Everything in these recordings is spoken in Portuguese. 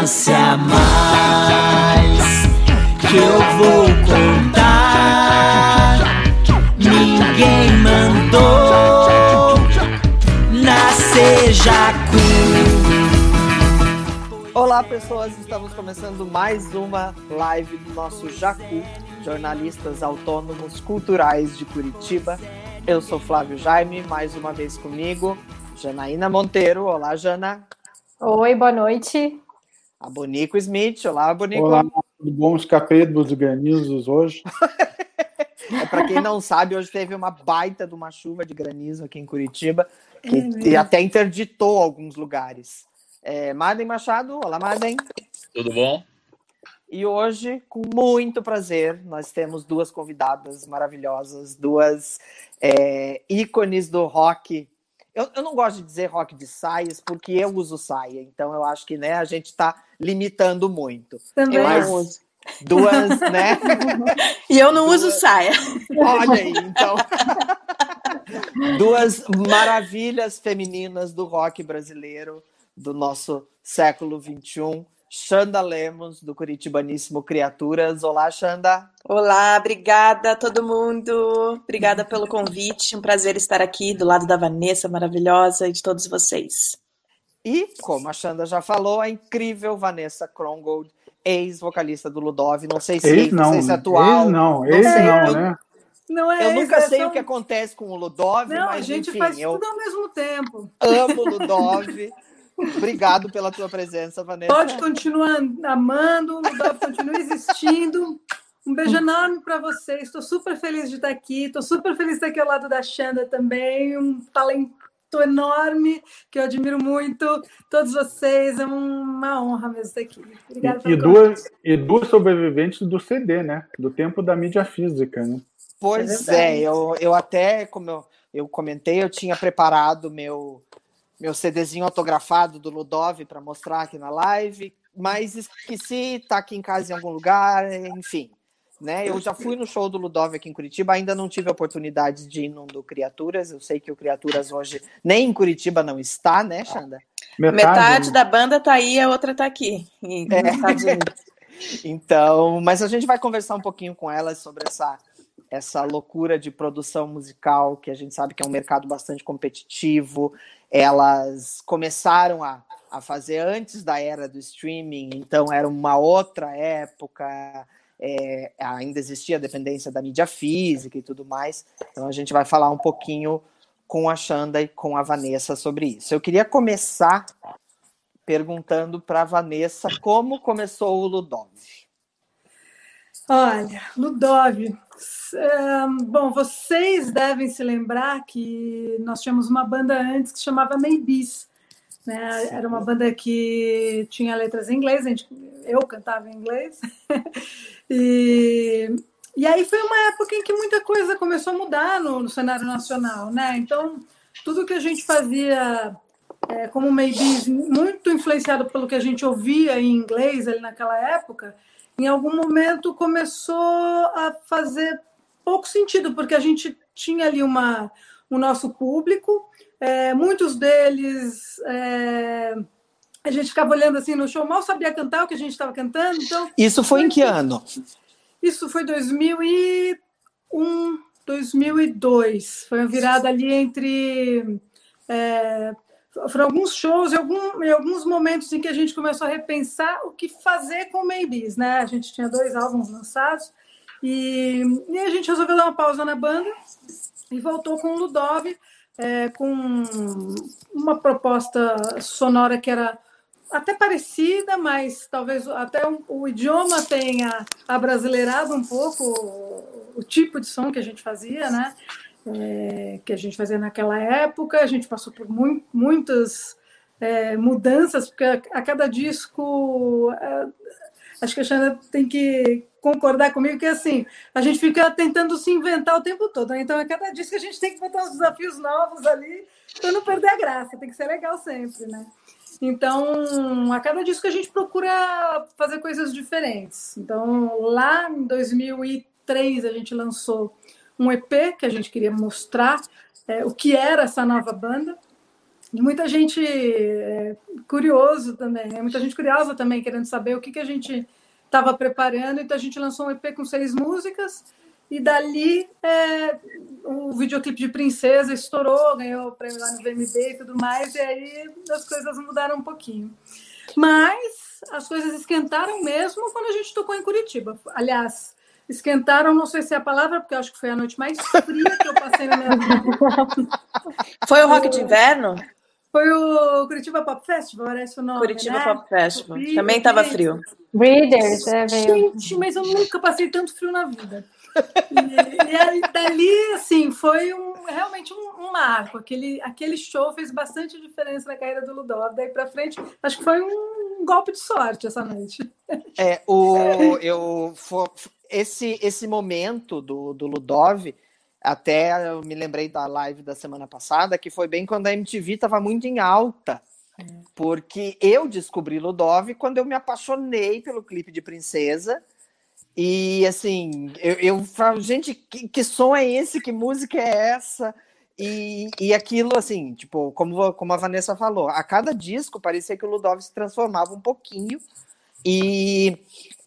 lance a mais que eu vou contar. Ninguém mandou nascer Jacu. Olá, pessoas. Estamos começando mais uma live do nosso Jacu, jornalistas autônomos culturais de Curitiba. Eu sou Flávio Jaime, mais uma vez comigo, Janaína Monteiro. Olá, Jana. Oi, boa noite. A Bonico Smith. Olá, Bonico. Olá, tudo bom? Os capedos e granizos hoje. é, Para quem não sabe, hoje teve uma baita de uma chuva de granizo aqui em Curitiba, que é até interditou alguns lugares. É, Marden Machado, olá Marden. Tudo bom? E hoje, com muito prazer, nós temos duas convidadas maravilhosas, duas é, ícones do rock. Eu, eu, não gosto de dizer rock de saias, porque eu uso saia, então eu acho que né, a gente está limitando muito. Também Mas uso. Duas, né? e eu não duas... uso saia. Olha aí, então. duas maravilhas femininas do rock brasileiro do nosso século XXI. Xanda Lemos, do Curitibaníssimo Criaturas. Olá, Xanda. Olá, obrigada a todo mundo. Obrigada pelo convite. Um prazer estar aqui do lado da Vanessa, maravilhosa, e de todos vocês. E, como a Xanda já falou, a incrível Vanessa Krongold, ex-vocalista do Ludov. Não sei se, ex, não, não sei se é atual. Ex, não, ex, não, não eu, né? Não é eu nunca é sei só... o que acontece com o Ludov, não, mas a gente enfim, faz eu tudo ao mesmo tempo. Amo o Ludov. Obrigado pela tua presença, Vanessa. Pode continuar amando, o Ludov continua existindo. Um beijo enorme para vocês. Estou super feliz de estar aqui. Estou super feliz de estar aqui ao lado da Xanda também. Um talento enorme que eu admiro muito. Todos vocês. É uma honra mesmo estar aqui. Obrigada e, e duas, e duas sobreviventes do CD, né? Do tempo da mídia física, né? Pois é, é eu, eu até, como eu, eu comentei, eu tinha preparado meu meu CDzinho autografado do Ludov para mostrar aqui na live, mas esqueci, tá aqui em casa em algum lugar, enfim. Né? Eu já fui no show do Ludov aqui em Curitiba, ainda não tive a oportunidade de ir no do Criaturas. Eu sei que o Criaturas hoje nem em Curitiba não está, né, Xanda? Metade, Metade da banda tá aí, a outra tá aqui, é. então, mas a gente vai conversar um pouquinho com elas sobre essa essa loucura de produção musical, que a gente sabe que é um mercado bastante competitivo, elas começaram a, a fazer antes da era do streaming, então era uma outra época, é, ainda existia a dependência da mídia física e tudo mais. Então a gente vai falar um pouquinho com a Xanda e com a Vanessa sobre isso. Eu queria começar perguntando para a Vanessa como começou o Ludov. Olha, Ludov. Um, bom, vocês devem se lembrar que nós tínhamos uma banda antes que chamava Maybes. Né? Era uma banda que tinha letras em inglês, gente, eu cantava em inglês. e, e aí foi uma época em que muita coisa começou a mudar no, no cenário nacional. Né? Então, tudo que a gente fazia é, como Maybes, muito influenciado pelo que a gente ouvia em inglês ali naquela época, em algum momento começou a fazer pouco sentido, porque a gente tinha ali uma, o nosso público, é, muitos deles. É, a gente ficava olhando assim no show, mal sabia cantar o que a gente estava cantando. Então, Isso foi em que ano? Isso foi 2001, 2002. Foi uma virada ali entre. É, foram alguns shows e algum, em alguns momentos em que a gente começou a repensar o que fazer com o Maybes, né? A gente tinha dois álbuns lançados e, e a gente resolveu dar uma pausa na banda e voltou com o Ludov, é, com uma proposta sonora que era até parecida, mas talvez até o, o idioma tenha abrasileirado um pouco o, o, tipo de som que a gente fazia, né? É, que a gente fazia naquela época. A gente passou por mu muitas é, mudanças, porque a, a cada disco. É, acho que a Xana tem que concordar comigo que assim a gente fica tentando se inventar o tempo todo. Né? Então, a cada disco a gente tem que botar uns desafios novos ali para não perder a graça. Tem que ser legal sempre, né? Então, a cada disco a gente procura fazer coisas diferentes. Então, lá em 2003 a gente lançou um EP que a gente queria mostrar é, o que era essa nova banda. E muita gente é, curioso também, é muita gente curiosa também, querendo saber o que, que a gente estava preparando. Então a gente lançou um EP com seis músicas e dali é, o videoclipe de Princesa estourou, ganhou o prêmio lá no VMB e tudo mais, e aí as coisas mudaram um pouquinho. Mas as coisas esquentaram mesmo quando a gente tocou em Curitiba. Aliás, esquentaram, não sei se é a palavra, porque eu acho que foi a noite mais fria que eu passei na minha vida. Foi o Rock de Inverno? Foi o Curitiba Pop Festival, era esse o nome, Curitiba né? Pop Festival. Também estava frio. Breeders, é, veio. Gente, mas eu nunca passei tanto frio na vida. E, e aí, dali, assim, foi um, realmente um, um, marco. Aquele, aquele show fez bastante diferença na carreira do Ludov. Daí para frente, acho que foi um golpe de sorte essa noite. É, o, eu, for, esse, esse momento do, do Ludov, até eu me lembrei da live da semana passada, que foi bem quando a MTV estava muito em alta. Porque eu descobri Ludov quando eu me apaixonei pelo clipe de Princesa. E assim, eu, eu falo, gente, que, que som é esse? Que música é essa? E, e aquilo, assim, tipo, como, como a Vanessa falou, a cada disco parecia que o Ludov se transformava um pouquinho. E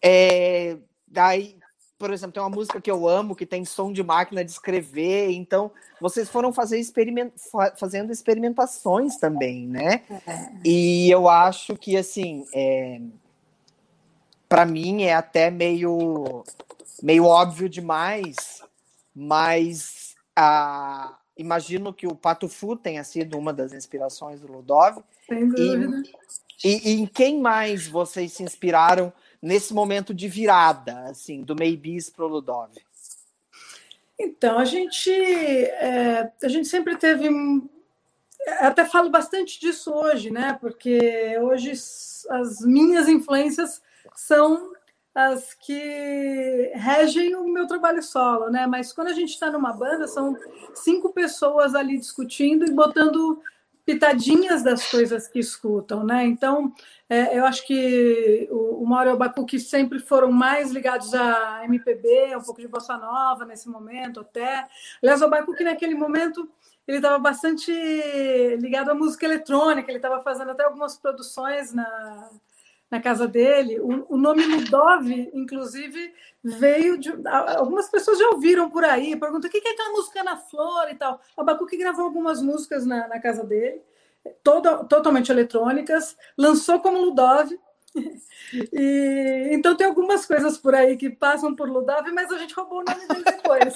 é, daí, por exemplo, tem uma música que eu amo, que tem som de máquina de escrever, então vocês foram fazer experiment, fazendo experimentações também, né? E eu acho que, assim, é, para mim é até meio, meio óbvio demais, mas a, imagino que o Pato Fu tenha sido uma das inspirações do Ludov. Sem dúvida. E, e, e em quem mais vocês se inspiraram nesse momento de virada, assim, do Maybes para o Ludov? Então, a gente, é, a gente sempre teve. Até falo bastante disso hoje, né? Porque hoje as minhas influências são as que regem o meu trabalho solo, né? Mas quando a gente está numa banda, são cinco pessoas ali discutindo e botando pitadinhas das coisas que escutam, né? Então, é, eu acho que o, o Mauro e o Bacuque sempre foram mais ligados a MPB, um pouco de bossa nova nesse momento até. Aliás, o Bacuque naquele momento ele estava bastante ligado à música eletrônica, ele estava fazendo até algumas produções na, na casa dele. O, o nome Ludov, inclusive, veio de. Algumas pessoas já ouviram por aí, perguntam o que é aquela música na flor e tal. O Abacuque gravou algumas músicas na, na casa dele, toda, totalmente eletrônicas, lançou como Ludov. E, então tem algumas coisas por aí que passam por Ludov, mas a gente roubou o nome dele depois.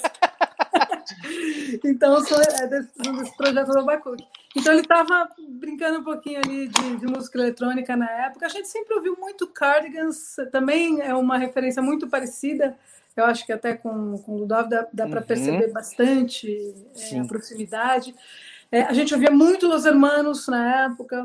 Então, sou, é desse, desse projeto do Abacuque. Então, ele estava brincando um pouquinho ali de, de, música eletrônica na época. A gente sempre ouviu muito Cardigans, também é uma referência muito parecida. Eu acho que até com, com o Ludov dá, dá para uhum. perceber bastante é, a proximidade. É, a gente ouvia muito Los Hermanos na época.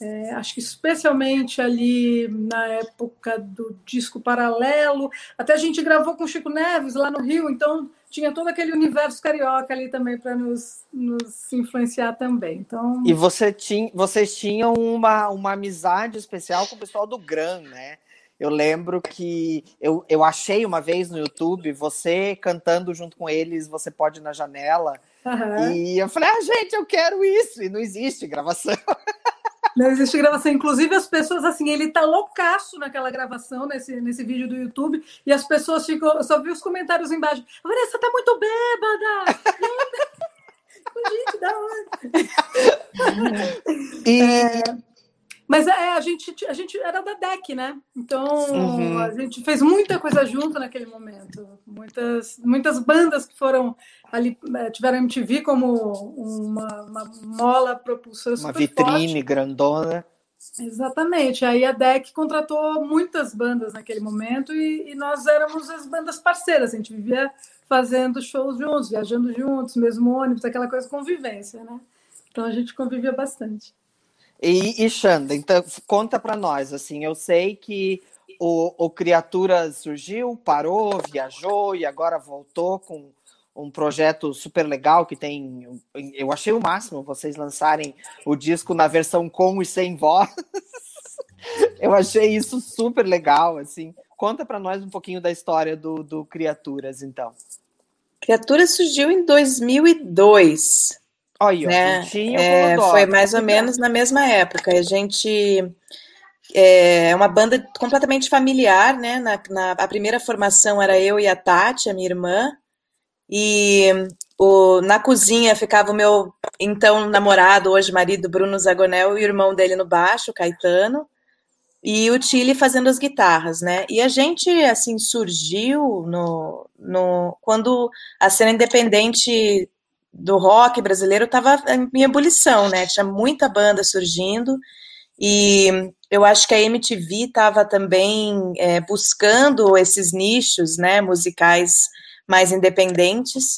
É, acho que especialmente ali na época do disco paralelo. Até a gente gravou com o Chico Neves lá no Rio, então tinha todo aquele universo carioca ali também para nos, nos influenciar também. Então... E você tinha, vocês tinham uma, uma amizade especial com o pessoal do Gran, né? Eu lembro que eu, eu achei uma vez no YouTube você cantando junto com eles, você pode ir na janela. Uhum. E eu falei, ah, gente, eu quero isso. E não existe gravação. Não existe gravação. Inclusive, as pessoas, assim, ele tá loucaço naquela gravação, nesse, nesse vídeo do YouTube, e as pessoas ficam. Eu só vi os comentários embaixo. Vanessa tá muito bêbada! Gente, da hora. E. Mas é, a gente, a gente era da DEC, né? Então uhum. a gente fez muita coisa junto naquele momento. Muitas, muitas bandas que foram ali, é, tiveram MTV como uma, uma mola propulsora Uma vitrine forte. grandona. Exatamente. Aí a DEC contratou muitas bandas naquele momento e, e, nós éramos as bandas parceiras. A gente vivia fazendo shows juntos, viajando juntos, mesmo ônibus, aquela coisa convivência, né? Então a gente convivia bastante. E, e Xanda, então conta para nós, assim, eu sei que o, o Criatura surgiu, parou, viajou e agora voltou com um projeto super legal que tem. Eu achei o máximo vocês lançarem o disco na versão com e sem voz. eu achei isso super legal, assim. Conta para nós um pouquinho da história do, do Criaturas, então. Criaturas surgiu em 2002 Olha, né? É, foi Dó. mais ou menos na mesma época. A gente é uma banda completamente familiar, né? Na, na- a primeira formação era eu e a Tati, a minha irmã, e o, na cozinha ficava o meu então namorado, hoje marido, Bruno Zagonel, e o irmão dele no baixo, o Caetano, e o Chile fazendo as guitarras, né? E a gente, assim, surgiu no, no, quando a cena independente do rock brasileiro estava em ebulição, né? Tinha muita banda surgindo, e eu acho que a MTV estava também é, buscando esses nichos, né, musicais mais independentes.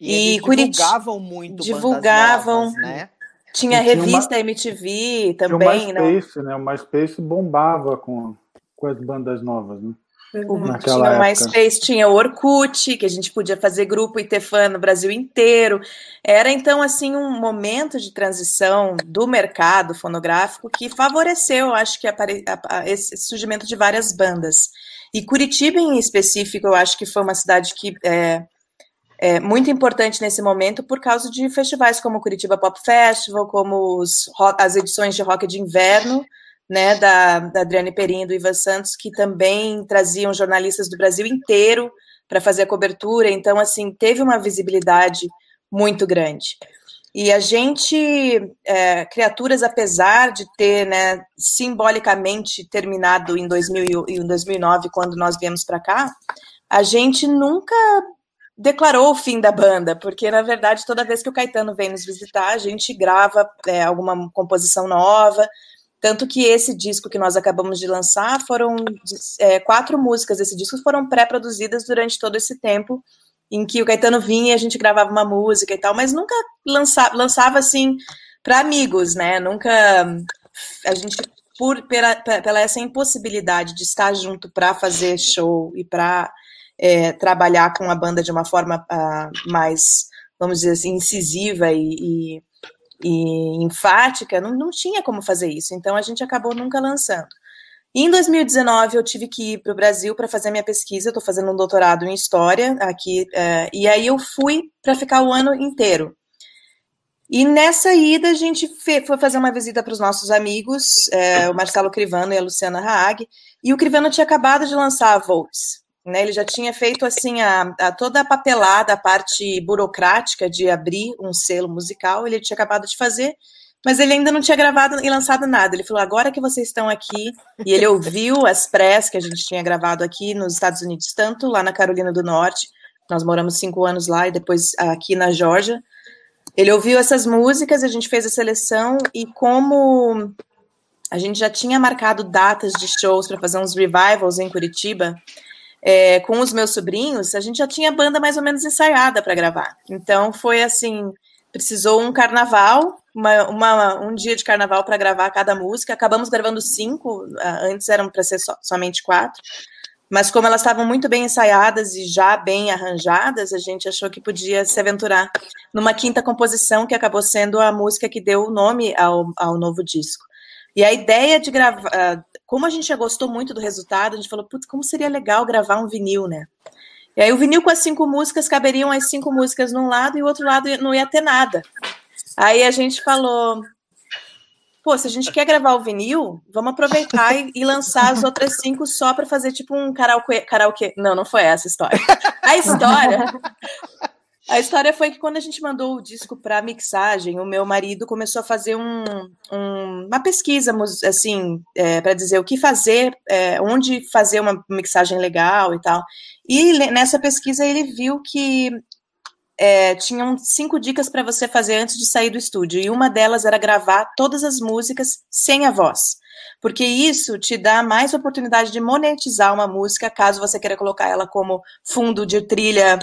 E, E divulgavam muito divulgavam, novas, né? Tinha a E tinha uma- revista MTV Tinha o também, né? MySpace, né? O MySpace bombava com, com as bandas novas, né? Naquela tinha o. MySpace, tinha o Orkut, que a gente podia fazer grupo e ter fã no Brasil inteiro. Era então assim um momento de transição do mercado fonográfico que favoreceu, acho que a- a- esse surgimento de várias bandas. E Curitiba em específico, eu acho que foi uma cidade que é, é muito importante nesse momento por causa de festivais como o Curitiba Pop Festival, como os as edições de rock de inverno, né, da, da Adriane Perim e do Ivan Santos, que também traziam jornalistas do Brasil inteiro para fazer a cobertura. Então, assim, teve uma visibilidade muito grande. E a gente, é, Criaturas, apesar de ter, né, simbolicamente terminado em, 2000, e- em 2009, quando nós viemos para cá, a gente nunca declarou o fim da banda, porque na verdade toda vez que o Caetano vem nos visitar, a gente grava é, alguma composição nova. Tanto que esse disco que nós acabamos de lançar foram é, quatro músicas desse disco foram pré-produzidas durante todo esse tempo em que o Caetano vinha e a gente gravava uma música e tal, mas nunca lança, lançava assim para amigos, né? Nunca a gente por pela, pela essa impossibilidade de estar junto para fazer show e para é, trabalhar com a banda de uma forma uh, mais, vamos dizer assim, incisiva e, e, e enfática, não, não tinha como fazer isso. Então a gente acabou nunca lançando. Em 2019 eu tive que ir para o Brasil para fazer minha pesquisa. Estou fazendo um doutorado em história aqui uh, e aí eu fui para ficar o ano inteiro. E nessa ida a gente foi fazer uma visita para os nossos amigos, é, o Marcelo Crivano e a Luciana Haag, e o Crivano tinha acabado de lançar a Volts. Né, ele já tinha feito assim a, a, toda a papelada, a parte burocrática de abrir um selo musical, ele tinha acabado de fazer, mas ele ainda não tinha gravado e lançado nada. Ele falou: agora que vocês estão aqui, e ele ouviu as press que a gente tinha gravado aqui nos Estados Unidos, tanto lá na Carolina do Norte, nós moramos cinco anos lá, e depois aqui na Georgia. Ele ouviu essas músicas, a gente fez a seleção, e como a gente já tinha marcado datas de shows para fazer uns revivals em Curitiba, é, com os meus sobrinhos, a gente já tinha banda mais ou menos ensaiada para gravar. Então foi assim, precisou um carnaval, uma, uma, um dia de carnaval para gravar cada música. Acabamos gravando cinco, antes eram para ser so, somente quatro. Mas como elas estavam muito bem ensaiadas e já bem arranjadas, a gente achou que podia se aventurar numa quinta composição que acabou sendo a música que deu o nome ao, ao novo disco. E a ideia de gravar, como a gente já gostou muito do resultado, a gente falou, putz, como seria legal gravar um vinil, né? E aí o vinil com as cinco músicas caberiam as cinco músicas num lado e o outro lado não ia ter nada. Aí a gente falou, pô, se a gente quer gravar o vinil, vamos aproveitar e, e lançar as outras cinco só para fazer tipo um karaokê, karaokê. Não, não foi essa a história. A história a história foi que quando a gente mandou o disco para mixagem, o meu marido começou a fazer um, um, uma pesquisa, assim, é, para dizer o que fazer, é, onde fazer uma mixagem legal e tal. E nessa pesquisa ele viu que é, tinham cinco dicas para você fazer antes de sair do estúdio, e uma delas era gravar todas as músicas sem a voz. Porque isso te dá mais oportunidade de monetizar uma música, caso você queira colocar ela como fundo de trilha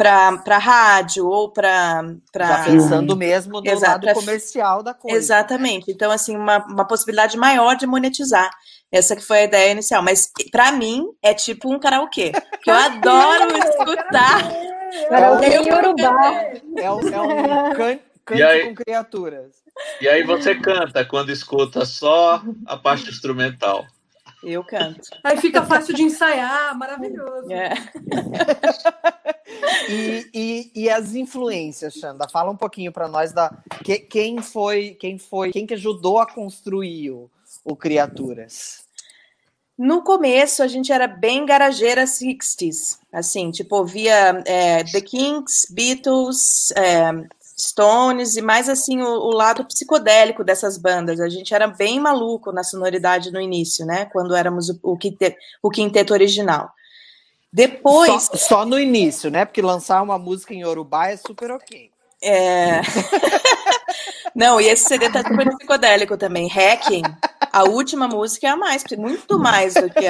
para rádio ou para. Já pensando mesmo no Exato, lado comercial da coisa. Exatamente. Então, assim, uma, uma possibilidade maior de monetizar. Essa que foi a ideia inicial. Mas, para mim, é tipo um karaokê. Que eu adoro escutar. Karaokê em Urubá. É um, é um can, cante aí, com criaturas. E aí você canta quando escuta só a parte instrumental. Eu canto. Aí fica fácil de ensaiar, maravilhoso. É. E, e, e as influências, Xanda? Fala um pouquinho para nós da que, quem foi, quem foi, quem que ajudou a construir o, o Criaturas. No começo, a gente era bem garageira 60s, assim, tipo, ouvia é, The Kings, Beatles, é, Stones e mais assim o, o, lado psicodélico dessas bandas. A gente era bem maluco na sonoridade no início, né? Quando éramos o, o, quinteto, o quinteto original. Depois. Só, só, no início, né? Porque lançar uma música em Yorubá é super ok. É. Não, e esse CD tá super psicodélico também. Hacking, a última música é a mais, muito mais do que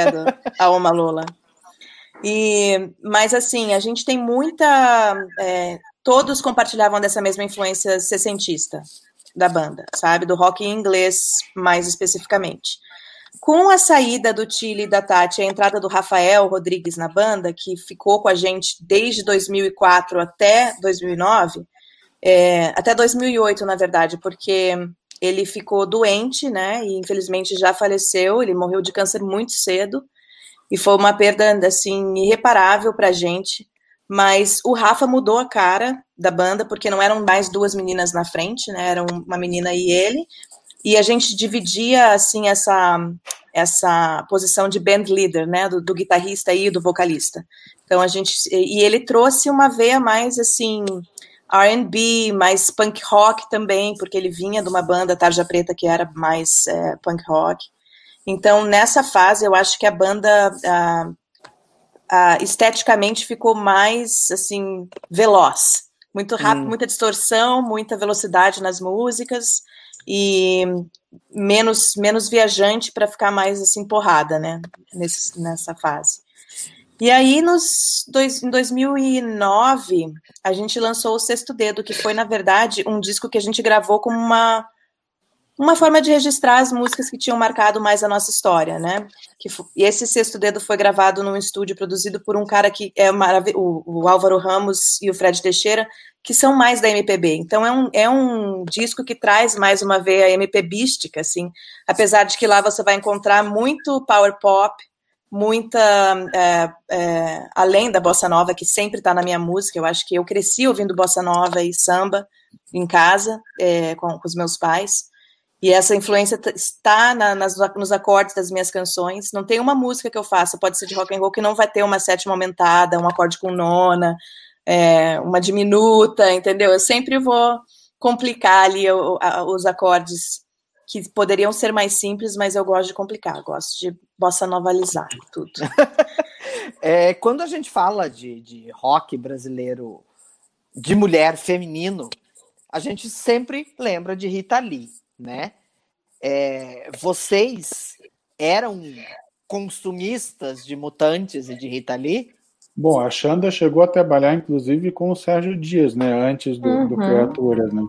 a Oma Lola. E, mas assim, a gente tem muita. É, todos compartilhavam dessa mesma influência sessentista da banda, sabe? Do rock em inglês, mais especificamente. Com a saída do Chile e da Tati, a entrada do Rafael Rodrigues na banda, que ficou com a gente desde 2004 até 2009, é, até 2008, na verdade, porque ele ficou doente, né? E infelizmente já faleceu. Ele morreu de câncer muito cedo e foi uma perda assim irreparável para a gente. Mas o Rafa mudou a cara da banda porque não eram mais duas meninas na frente, né? Eram uma menina e ele. E a gente dividia assim essa essa posição de band leader, né, do, do guitarrista e do vocalista. Então a gente e ele trouxe uma veia mais assim R&B, mais punk rock também, porque ele vinha de uma banda Tarja Preta que era mais é, punk rock. Então, nessa fase, eu acho que a banda esteticamente ficou mais, assim, veloz. Muito rápido, hum. muita distorção, muita velocidade nas músicas e menos, menos viajante para ficar mais, assim, porrada, né, Nesse, nessa fase. E aí, nos dois, em 2009, a gente lançou o Sexto Dedo, que foi, na verdade, um disco que a gente gravou como uma, uma forma de registrar as músicas que tinham marcado mais a nossa história, né? Que, e esse Sexto Dedo foi gravado num estúdio produzido por um cara que é o, o Álvaro Ramos e o Fred Teixeira, que são mais da MPB. Então, é um, é um disco que traz mais uma veia MPBística, assim, apesar de que lá você vai encontrar muito power pop, muita é, é, além da bossa nova que sempre está na minha música eu acho que eu cresci ouvindo bossa nova e samba em casa é, com, com, os meus pais e essa influência está na, nas, nos acordes das minhas canções. Não tem uma música que eu faça pode ser de rock and roll que não vai ter uma sétima aumentada um acorde com nona é, uma diminuta entendeu? Eu sempre vou complicar ali os acordes que poderiam ser mais simples, mas eu gosto de complicar, gosto de bossa novalizar tudo. é, quando a gente fala de, de rock brasileiro de mulher feminino, a gente sempre lembra de Rita Lee, né? É, vocês eram consumistas de Mutantes e de Rita Lee? Bom, a Xanda chegou a trabalhar, inclusive, com o Sérgio Dias, né? Antes do, uhum. do Criaturas, né?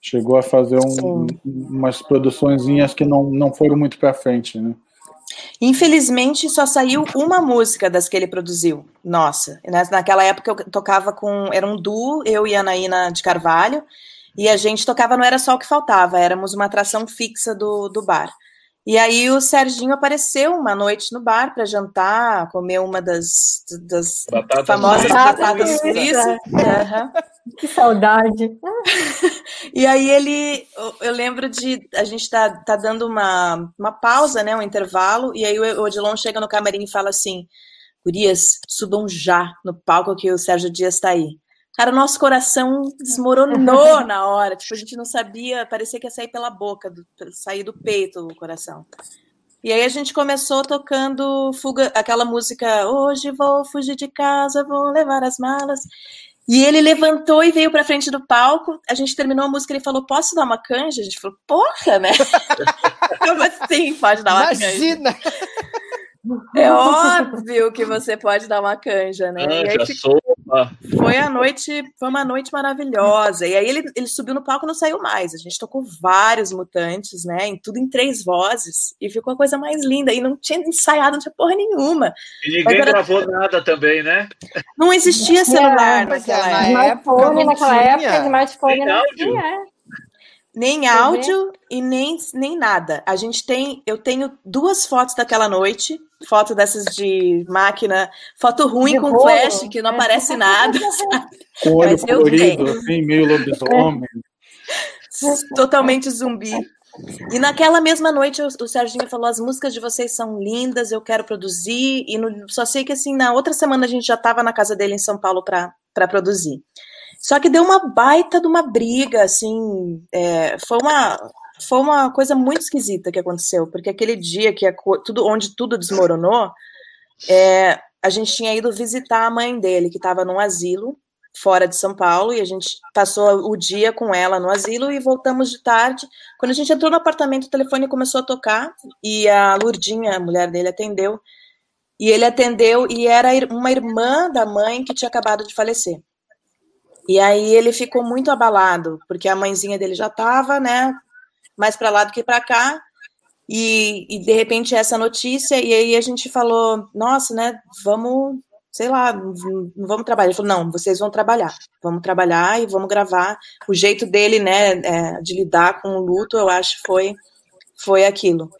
Chegou a fazer um, umas produçõezinhas que não, não foram muito para frente, né? Infelizmente, só saiu uma música das que ele produziu. Nossa, naquela época eu tocava com. Era um duo, eu e a Anaína de Carvalho, e a gente tocava Não Era Só o que Faltava, éramos uma atração fixa do, do bar. E aí o Serginho apareceu uma noite no bar para jantar, comer uma das, das batata famosas batatas fritas. Uhum. Que saudade. e aí ele, eu lembro de a gente tá, tá dando uma, uma pausa, né, um intervalo, e aí o Odilon chega no camarim e fala assim: Gurias, subam já no palco que o Sérgio Dias está aí. Cara, nosso coração desmoronou na hora. Tipo, a gente não sabia, parecia que ia sair pela boca, do, sair do peito o coração. E aí a gente começou tocando fuga, aquela música Hoje vou fugir de casa, vou levar as malas. E ele levantou e veio para frente do palco. A gente terminou a música e ele falou: Posso dar uma canja? A gente falou: Porra, né? Como assim pode dar uma Imagina. canja? Imagina! É óbvio que você pode dar uma canja, né? Canja, ficou... Foi a noite, foi uma noite maravilhosa. E aí ele, ele subiu no palco e não saiu mais. A gente tocou vários mutantes, né? Em tudo em três vozes. E ficou a coisa mais linda. E não tinha ensaiado, não tinha porra nenhuma. E ninguém era... gravou nada também, né? Não existia celular naquela época. Smartphone naquela época, smartphone não tinha. Nem áudio e nem, nem nada. A gente tem, eu tenho duas fotos daquela noite, foto dessas de máquina, foto ruim De com rolo. flash, que não É. aparece nada, sabe? Com olho Mas colorido, assim, meio lobisomem. totalmente zumbi. E naquela mesma noite o, o Serginho falou: as músicas de vocês são lindas, eu quero produzir. E no- só sei que assim, na outra semana a gente já estava na casa dele em São Paulo para produzir. Só que deu uma baita de uma briga, assim, é, foi uma foi uma coisa muito esquisita que aconteceu, porque aquele dia que a tudo onde tudo desmoronou, é, a gente tinha ido visitar a mãe dele que estava num asilo fora de São Paulo e a gente passou o dia com ela no asilo e voltamos de tarde. Quando a gente entrou no apartamento, o telefone começou a tocar e a Lurdinha, a mulher dele, atendeu. E ele atendeu e era uma irmã da mãe que tinha acabado de falecer. E aí ele ficou muito abalado, porque a mãezinha dele já estava, né, mais para lá do que para cá. E, e de repente essa notícia, e aí a gente falou, nossa, né, vamos, sei lá, vamos trabalhar. Ele falou, não, vocês vão trabalhar, vamos trabalhar e vamos gravar. O jeito dele, né, é, de lidar com o luto, eu acho, foi, foi aquilo.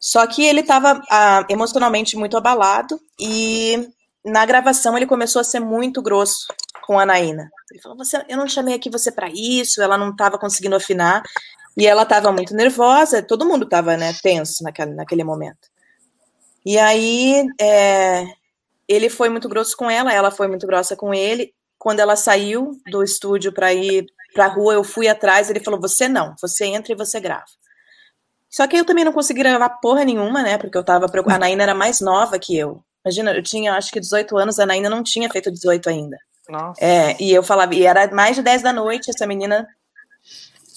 Só que ele estava emocionalmente muito abalado e na gravação ele começou a ser muito grosso com a Anaína. Ele falou: você, eu não chamei aqui você para isso, ela não estava conseguindo afinar e ela estava muito nervosa, todo mundo estava né, tenso naquele, naquele momento. E aí é, ele foi muito grosso com ela, ela foi muito grossa com ele. Quando ela saiu do estúdio para ir para a rua, eu fui atrás. Ele falou: Você não, você entra e você grava. Só que eu também não consegui gravar porra nenhuma, né? Porque eu tava preocupada. A Naína era mais nova que eu. Imagina, eu tinha acho que 18 anos, a Naína não tinha feito 18 ainda. Nossa. É, e eu falava, e era mais de 10 da noite, essa menina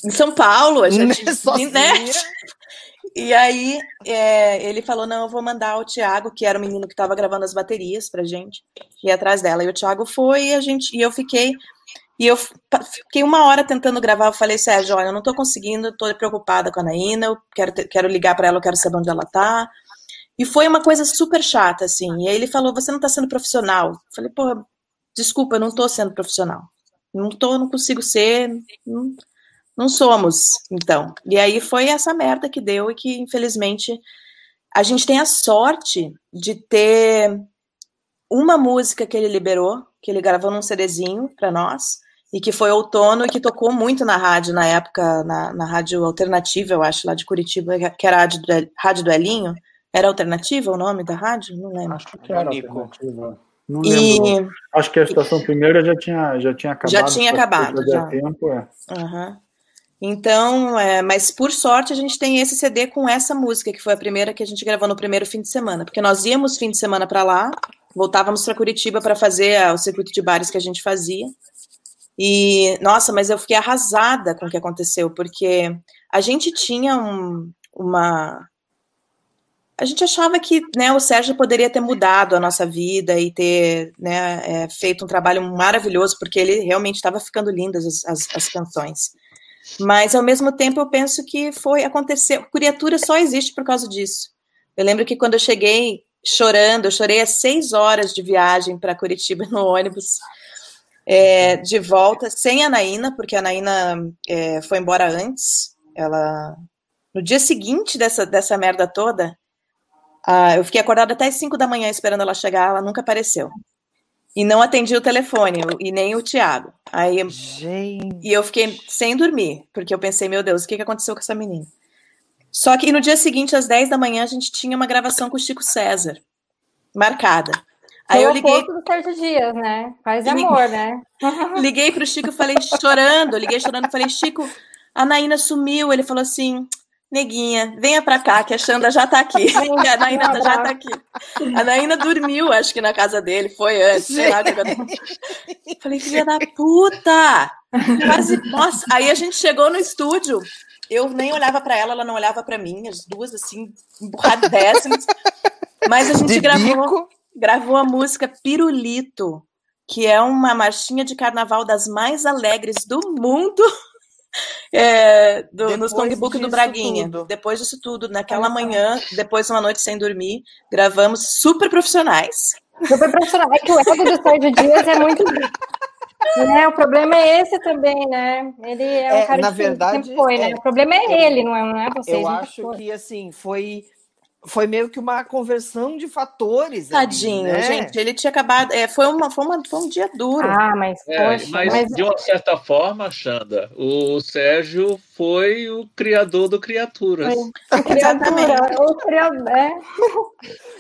em São Paulo, a gente, né? E aí é, ele falou: não, eu vou mandar o Thiago, que era o menino que estava gravando as baterias pra gente, ir atrás dela. E o Thiago foi e a gente e eu fiquei. E eu fiquei uma hora tentando gravar. Eu falei, Sérgio, olha, eu não tô conseguindo, tô preocupada com a Naína, eu quero, quero ligar para ela, eu quero saber onde ela tá. E foi uma coisa super chata, assim. E aí ele falou, você não tá sendo profissional. Eu falei, pô, desculpa, eu não tô sendo profissional. Não tô, não consigo ser. Não, não somos, então. E aí foi essa merda que deu e que, infelizmente, a gente tem a sorte de ter uma música que ele liberou, que ele gravou num CDzinho para nós, e que foi outono e que tocou muito na rádio na época, na, na rádio alternativa, eu acho, lá de Curitiba, que era a rádio do, rádio do Elinho. Era alternativa o nome da rádio? Não lembro. Acho que era alternativa. Não lembro. E. Acho que a estação primeira já tinha, já tinha acabado. Já tinha acabado, já. tempo, é. Aham. Então, é, mas por sorte a gente tem esse CD com essa música, que foi a primeira que a gente gravou no primeiro fim de semana, porque nós íamos fim de semana para lá, voltávamos para Curitiba para fazer ah, o circuito de bares que a gente fazia. E, nossa, mas eu fiquei arrasada com o que aconteceu, porque a gente tinha um- uma. A gente achava que né, o Sérgio poderia ter mudado a nossa vida e ter né, é, feito um trabalho maravilhoso, porque ele realmente estava ficando lindas as, as, as canções. Mas ao mesmo tempo eu penso que foi acontecer. Criatura só existe por causa disso. Eu lembro que quando eu cheguei chorando, eu chorei às seis horas de viagem para Curitiba no ônibus, é, de volta, sem a Naína, porque a Naína é, foi embora antes. Ela no dia seguinte dessa, dessa merda toda, ah, eu fiquei acordada até as 5 da manhã esperando ela chegar, ela nunca apareceu. E não atendi o telefone, e nem o Thiago. Aí Gente. e eu fiquei sem dormir, porque eu pensei, meu Deus, o que que aconteceu com essa menina? Só que no dia seguinte, às 10 da manhã, a gente tinha uma gravação com o Chico César, marcada. Aí eu liguei, oposto do Sérgio Dias, né? E E- amor, né? liguei pro Chico e falei, chorando, liguei chorando falei, Chico, a Naína sumiu. Ele falou assim, neguinha, venha pra cá, que a Xanda já tá aqui. A Naína já tá aqui. A Naína dormiu, acho que na casa dele, foi antes. sei lá. Falei, filha da puta! Quase, nossa, aí a gente chegou no estúdio, eu nem olhava pra ela, ela não olhava pra mim, as duas assim, emburradéssimas. Mas a gente De gravou, bico. gravou a música Pirulito, que é uma marchinha de carnaval das mais alegres do mundo. É, do, no Depois Songbook do disso Braguinha. tudo. Depois disso tudo, naquela manhã, depois de uma noite sem dormir, gravamos super profissionais. Super profissional. É que o ego do Sérgio Dias é muito. É, o problema é esse também, né? Ele é, um É, cara na que verdade, sempre foi, né? é. O problema é ele, não é, não é vocês. Eu acho foi. que assim foi foi meio que uma conversão de fatores. ali, Tadinho, né? gente. Ele tinha acabado. é, foi, uma, foi, uma, foi um dia duro. Ah, mas É, poxa, mas, mas de uma certa forma, Xanda, o Sérgio foi o criador do Criaturas. a criatura, o criador, é.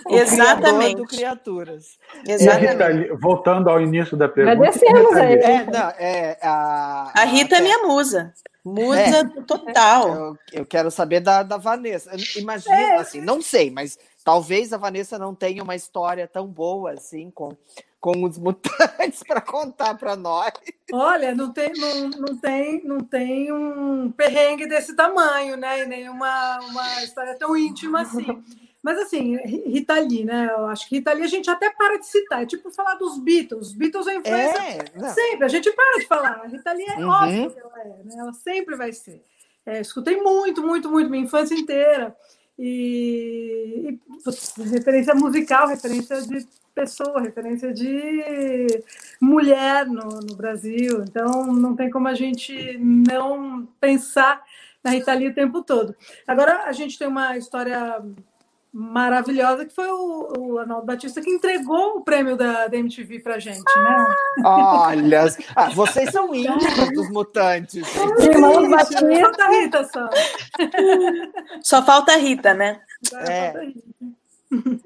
O criador Exatamente. do criaturas. E a Exatamente. Rita voltando ao início da pergunta. Agradecemos a ele. É, não, é a, A Rita é minha musa. Musa total. Eu, eu quero saber da, da Vanessa. Imagina, assim, não sei, mas talvez a Vanessa não tenha uma história tão boa assim com, com os mutantes para contar para nós. Olha, não tem, não, não, tem, não tem um perrengue desse tamanho, né? E nem uma, uma história tão íntima assim. Mas assim, Rita Lee, né? Eu acho que Rita Lee a gente até para de citar. É tipo falar dos Beatles. Os Beatles é influência É, sempre. A gente para de falar. A Rita Lee é Uhum. óbvio que ela é, né? Ela sempre vai ser. É, escutei muito, muito, muito, minha infância inteira. E, e referência musical, referência de pessoa, referência de mulher no, no Brasil. Então, não tem como a gente não pensar na Rita Lee o tempo todo. Agora, a gente tem uma história maravilhosa que foi o, o Arnaldo Batista que entregou o prêmio da, da MTV pra gente, né? Olha, ah, vocês são íntimos dos mutantes. Irmão Batista. Falta a Rita só. Só falta a Rita, né? É. Falta a Rita.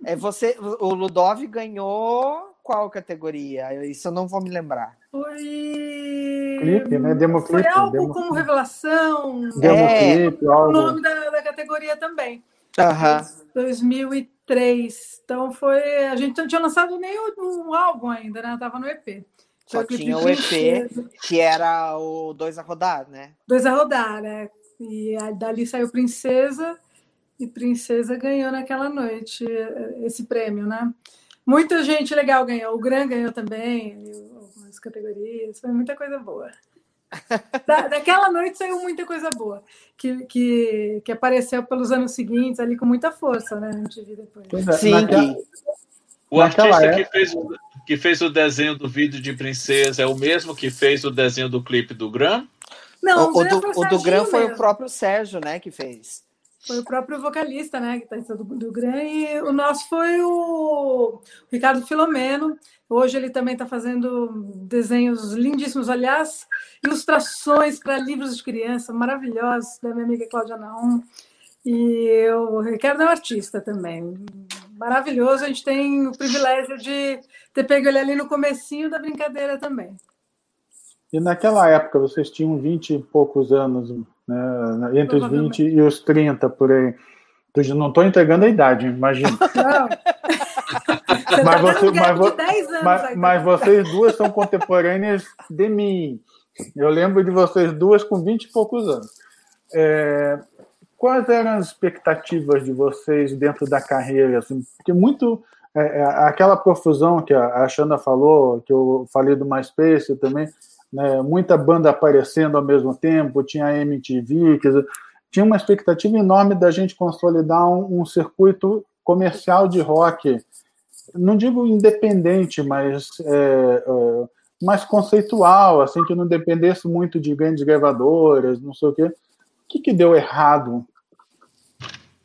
É você, o Ludov ganhou qual categoria? Isso eu não vou me lembrar. Foi. Clipe, né? Democlipe, Foi algo demo- como revelação. Democlipe, O algo. nome da, da categoria também. Aham. 2003. Então foi. A gente não tinha lançado nem o álbum ainda, né? Tava no EP. Só clipe tinha o EP, que era o Dois a Rodar, né? Dois a rodar, né? E dali saiu Princesa. E Princesa ganhou naquela noite eh, esse prêmio, né? Muita gente legal ganhou. O Gran ganhou também, algumas categorias. Foi muita coisa boa. Da, daquela noite saiu muita coisa boa, que, que, que apareceu pelos anos seguintes ali com muita força, né? A gente viu depois. Pois é, Sim, naquela- que- O Naquela artista que época- fez, o, que fez o desenho do vídeo de Princesa é o mesmo que fez o desenho do clipe do Gram? Não, o, o do, foi o do Gran foi o próprio Sérgio, né, que fez. Foi o próprio vocalista, né, que está do, do Gran, e o nosso foi o Ricardo Filomeno. Hoje ele também está fazendo desenhos lindíssimos, aliás, ilustrações para livros de criança maravilhosos, da minha amiga Cláudia Naum. E o Ricardo é um artista também, maravilhoso. A gente tem o privilégio de ter pego ele ali no comecinho da brincadeira também. E naquela época vocês tinham 20 e poucos anos, né, entre os 20 e os 30 por aí. Eu não estou entregando a idade, imagina. Você Mas tá você- mas vo- de 10 anos Mas, aí, mas tá? vocês duas são contemporâneas de mim. Eu lembro de vocês duas com 20 e poucos anos. É, quais eram as expectativas de vocês dentro da carreira? Assim, porque muito. é, é, aquela profusão que a, a Xanda falou, que eu falei do MySpace também, né, muita banda aparecendo ao mesmo tempo, tinha a MTV, dizer, tinha uma expectativa enorme da gente consolidar um, um circuito comercial de rock não digo independente, mas é, é, mais conceitual, assim, que não dependesse muito de grandes gravadoras, não sei o quê. O que, que deu errado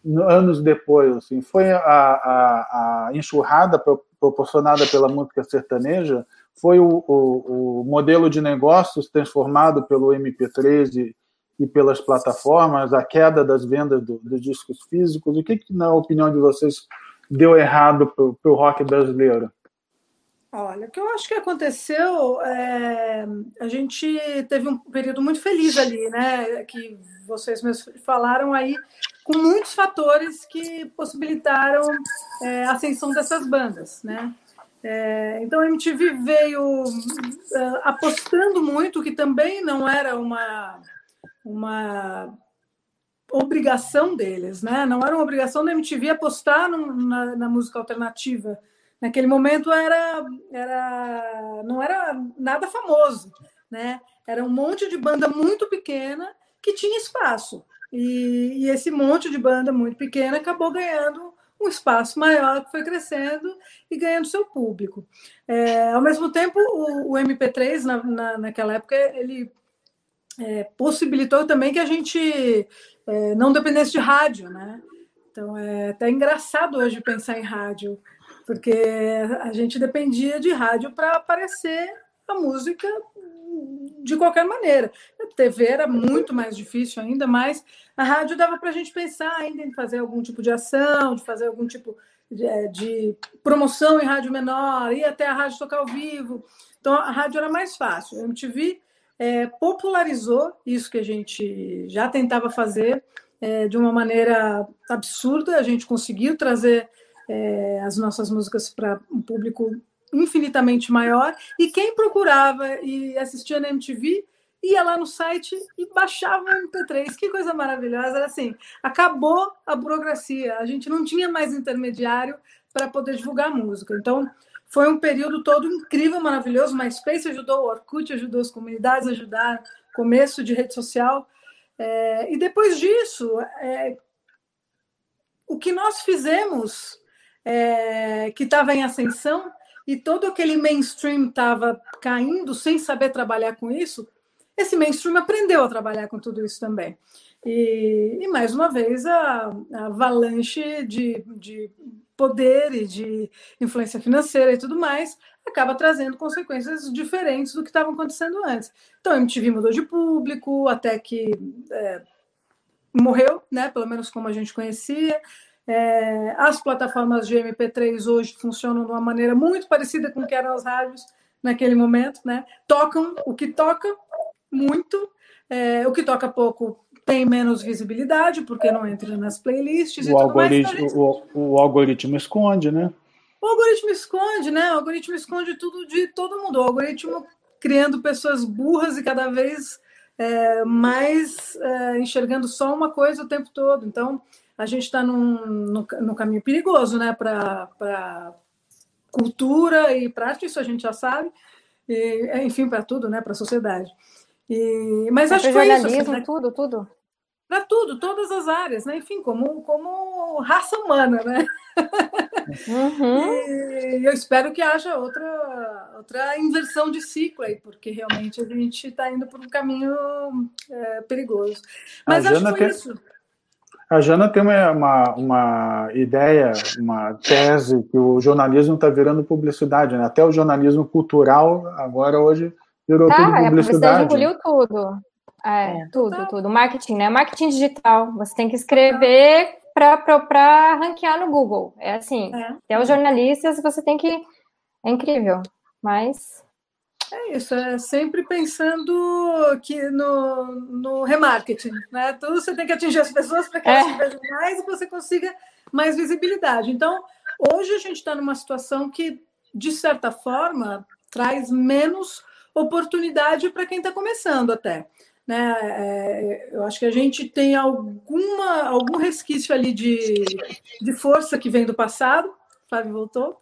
no- anos depois? Assim? Foi a, a, a enxurrada pro- proporcionada pela música sertaneja? Foi o, o, o modelo de negócios transformado pelo MP3 e, pelas plataformas, a queda das vendas do- dos discos físicos? O que, que, na opinião de vocês, deu errado para o rock brasileiro? Olha, o que eu acho que aconteceu, é, a gente teve um período muito feliz ali, né? Que vocês mesmos falaram aí, com muitos fatores que possibilitaram é, a ascensão dessas bandas, né? É, então a MTV veio é, apostando muito, que também não era uma, uma obrigação deles, né? Não era uma obrigação da MTV apostar no, na, na música alternativa naquele momento era, era não era nada famoso, né? Era um monte de banda muito pequena que tinha espaço. E, e esse monte de banda muito pequena acabou ganhando um espaço maior que foi crescendo e ganhando seu público. É, ao mesmo tempo, o, o MP3, na, na, naquela época, ele é, possibilitou também que a gente é, não dependesse de rádio, né? Então é até engraçado hoje pensar em rádio, porque a gente dependia de rádio para aparecer a música de qualquer maneira. A TV era muito mais difícil ainda, mas a rádio dava para a gente pensar ainda em fazer algum tipo de ação, de fazer algum tipo de, é, de, promoção em rádio menor, ir até a rádio tocar ao vivo. Então a rádio era mais fácil. A MTV é, popularizou isso que a gente já tentava fazer é, de uma maneira absurda. A gente conseguiu trazer é, as nossas músicas para um público infinitamente maior. E quem procurava e assistia na MTV ia lá no site e baixava o MP3. Que coisa maravilhosa! Era assim, acabou a burocracia. A gente não tinha mais intermediário para poder divulgar música. Então, foi um período todo incrível, maravilhoso. MySpace ajudou, o Orkut ajudou, as comunidades ajudaram, começo de rede social. É, e depois disso, é, o que nós fizemos, é, que estava em ascensão, e todo aquele mainstream estava caindo sem saber trabalhar com isso, esse mainstream aprendeu a trabalhar com tudo isso também. E, e mais uma vez, a, a avalanche de, de poder e de influência financeira e tudo mais acaba trazendo consequências diferentes do que estavam acontecendo antes. Então, a MTV mudou de público, até que é, morreu, né? pelo menos como a gente conhecia. É, as plataformas de MP3 hoje funcionam de uma maneira muito parecida com o que eram as rádios naquele momento, né? Tocam o que toca muito, é, o que toca pouco tem menos visibilidade, porque não entra nas playlists o algoritmo, mais, o, o, algoritmo esconde, né? O algoritmo esconde, né? O algoritmo esconde tudo de todo mundo. O algoritmo criando pessoas burras e cada vez é, mais é, enxergando só uma coisa o tempo todo. Então, a gente está num, num, num, caminho perigoso né, para cultura e para arte, isso a gente já sabe, e, enfim, para tudo, né, para a sociedade. E, mas acho que foi isso. Assim, né? tudo, tudo. Para tudo, todas as áreas, né? Enfim, como, como raça humana, né? Uhum. E eu espero que haja outra, outra inversão de ciclo aí, porque realmente a gente está indo por um caminho é, perigoso. Mas a acho que foi isso. A Jana tem uma, uma, uma, ideia, uma tese que o jornalismo está virando publicidade, né? Até o jornalismo cultural agora hoje virou tá, tudo publicidade. A publicidade engoliu tudo. É, é, tudo, tudo. Marketing, né? Marketing digital. Você tem que escrever para ranquear no Google. É assim. É. Até os jornalistas você tem que. É incrível. Mas é isso, é sempre pensando que no, no remarketing, né? Tudo você tem que atingir as pessoas para que elas é. vejam mais e você consiga mais visibilidade. Então, hoje a gente está numa situação que, de certa forma, traz menos oportunidade para quem está começando até. Né? É, eu acho que a gente tem alguma, algum resquício ali de, de força que vem do passado. Flávio voltou.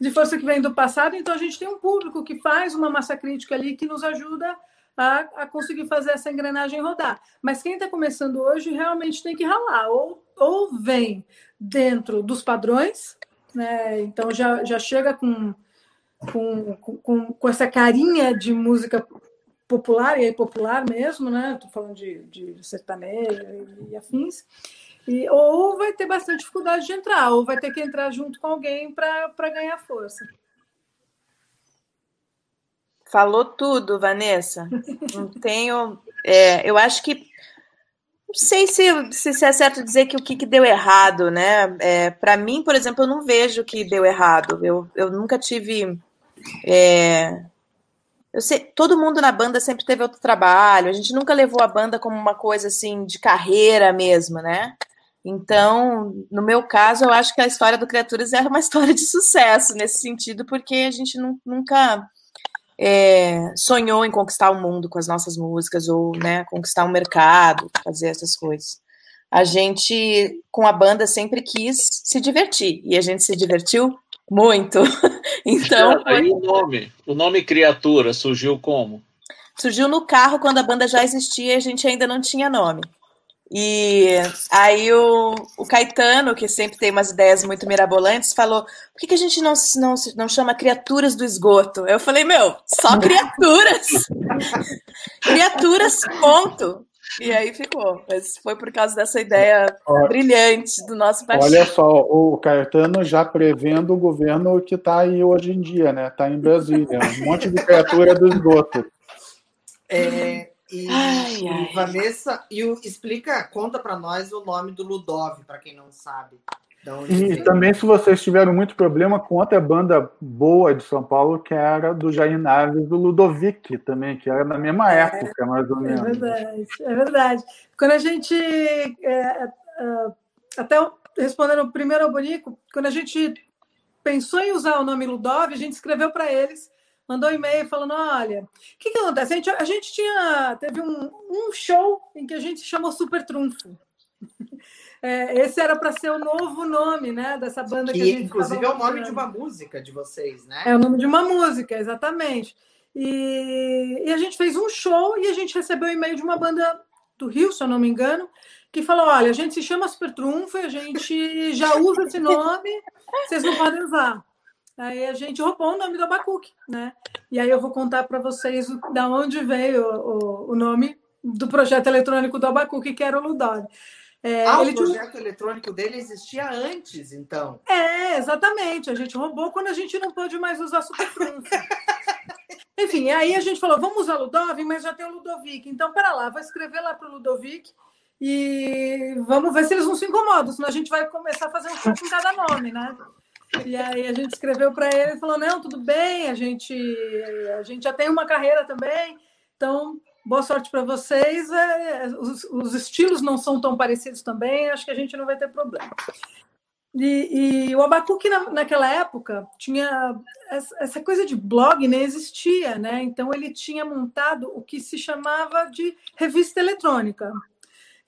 De força que vem do passado, então a gente tem um público que faz uma massa crítica ali que nos ajuda a, a conseguir fazer essa engrenagem rodar. Mas quem está começando hoje realmente tem que ralar, ou, ou vem dentro dos padrões, né? então já, já chega com, com, com, com essa carinha de música popular, e aí popular mesmo, né? Estou falando de, de sertanejo e afins. E, ou vai ter bastante dificuldade de entrar, ou vai ter que entrar junto com alguém para ganhar força. Falou tudo, Vanessa. Não tenho. É, eu acho que. Não sei se, se, é certo dizer que o que, que deu errado, né? É, Para mim, por exemplo, eu não vejo que deu errado. Eu, eu nunca tive. É, eu sei, todo mundo na banda sempre teve outro trabalho. A gente nunca levou a banda como uma coisa assim de carreira mesmo, né? Então, no meu caso, eu acho que a história do Criaturas é uma história de sucesso nesse sentido, porque a gente nunca é, sonhou em conquistar o mundo com as nossas músicas ou né, conquistar um mercado, fazer essas coisas. A gente, com a banda, sempre quis se divertir e a gente se divertiu muito. então, aí foi... o nome, o nome Criatura surgiu como? Surgiu no carro quando a banda já existia e a gente ainda não tinha nome. E aí o, o Caetano, que sempre tem umas ideias muito mirabolantes, falou: por que, que a gente não, não, não chama criaturas do esgoto? Eu falei, meu, só criaturas! criaturas, ponto. E aí ficou. Mas foi por causa dessa ideia olha, brilhante do nosso partido. Olha só, o Caetano já prevendo o governo que está aí hoje em dia, né? Está em Brasília. Um monte de criatura do esgoto. É, e, ai, ai. Vanessa, e o, explica, conta para nós o nome do Ludov, para quem não sabe. E também, se vocês tiveram muito problema com outra banda boa de São Paulo, que era do Jair Naves, do Ludovic também, que era na mesma é, época, mais ou é menos. É verdade, é verdade. Quando a gente. É, é, até respondendo primeiro ao Bonico, quando a gente pensou em usar o nome Ludov, a gente escreveu para eles, mandou um e-mail falando: olha, o que, que acontece? A gente, a gente tinha. Teve um, um show em que a gente chamou Super Trunfo. É, esse era para ser o novo nome, né, dessa banda que, que a gente inclusive é o nome de uma música de vocês, né? É o nome de uma música, exatamente. E, e a gente fez um show e a gente recebeu um e-mail de uma banda do Rio, se eu não me engano, que falou: olha, a gente se chama Super Trunfo, a gente já usa esse nome, vocês não podem usar. Aí a gente roubou o nome do Abacuque, né? E aí eu vou contar para vocês da onde veio o, o, o, nome do projeto eletrônico do Abacuque, que era o Ludov. É, ah, o projeto tinha... eletrônico dele existia antes, então. É, exatamente. A gente roubou quando a gente não pôde mais usar Supertrunfo. Enfim, aí a gente falou, vamos usar Ludovic, mas já tem o Ludovic. Então, pera lá, vai escrever lá para o Ludovic e vamos ver se eles não se incomodam, senão a gente vai começar a fazer um show com cada nome, né? E aí a gente escreveu para ele e falou, não, tudo bem, a gente, a gente já tem uma carreira também, então boa sorte para vocês. É, os, os, estilos não são tão parecidos também, acho que a gente não vai ter problema. E, e o Abacuque, na, naquela época, tinha essa coisa de blog nem existia, né? Então ele tinha montado o que se chamava de revista eletrônica.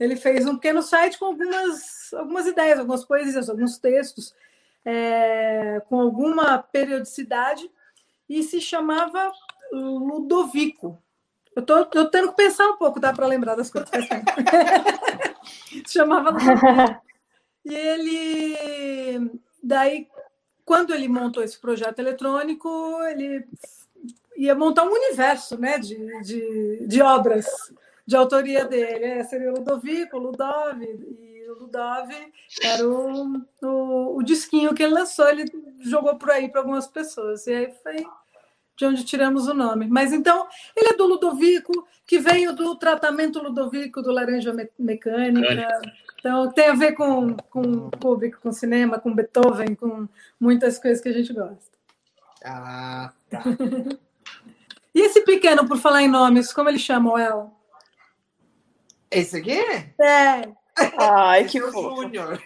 Ele fez um pequeno site com algumas, algumas ideias, algumas poesias, alguns textos, é, com alguma periodicidade, e se chamava Ludovico. Eu tô, tô tendo que pensar um pouco, dá para lembrar das coisas. Chamava E ele. Daí, quando ele montou esse projeto eletrônico, ele ia montar um universo né, de, de, de obras de autoria dele. É, seria Ludovico, o Ludov, e o Ludov era o, o, o disquinho que ele lançou, ele jogou por aí para algumas pessoas. E aí foi de onde tiramos o nome. Mas então, ele é do Ludovico, que veio do tratamento Ludovico do Laranja Mecânica. Então, tem a ver com, com público, com cinema, com Beethoven, com muitas coisas que a gente gosta. Ah, tá. e esse pequeno, por falar em nomes, como eles chamam ela? Esse aqui? É. Ai, que é fofo. Júnior.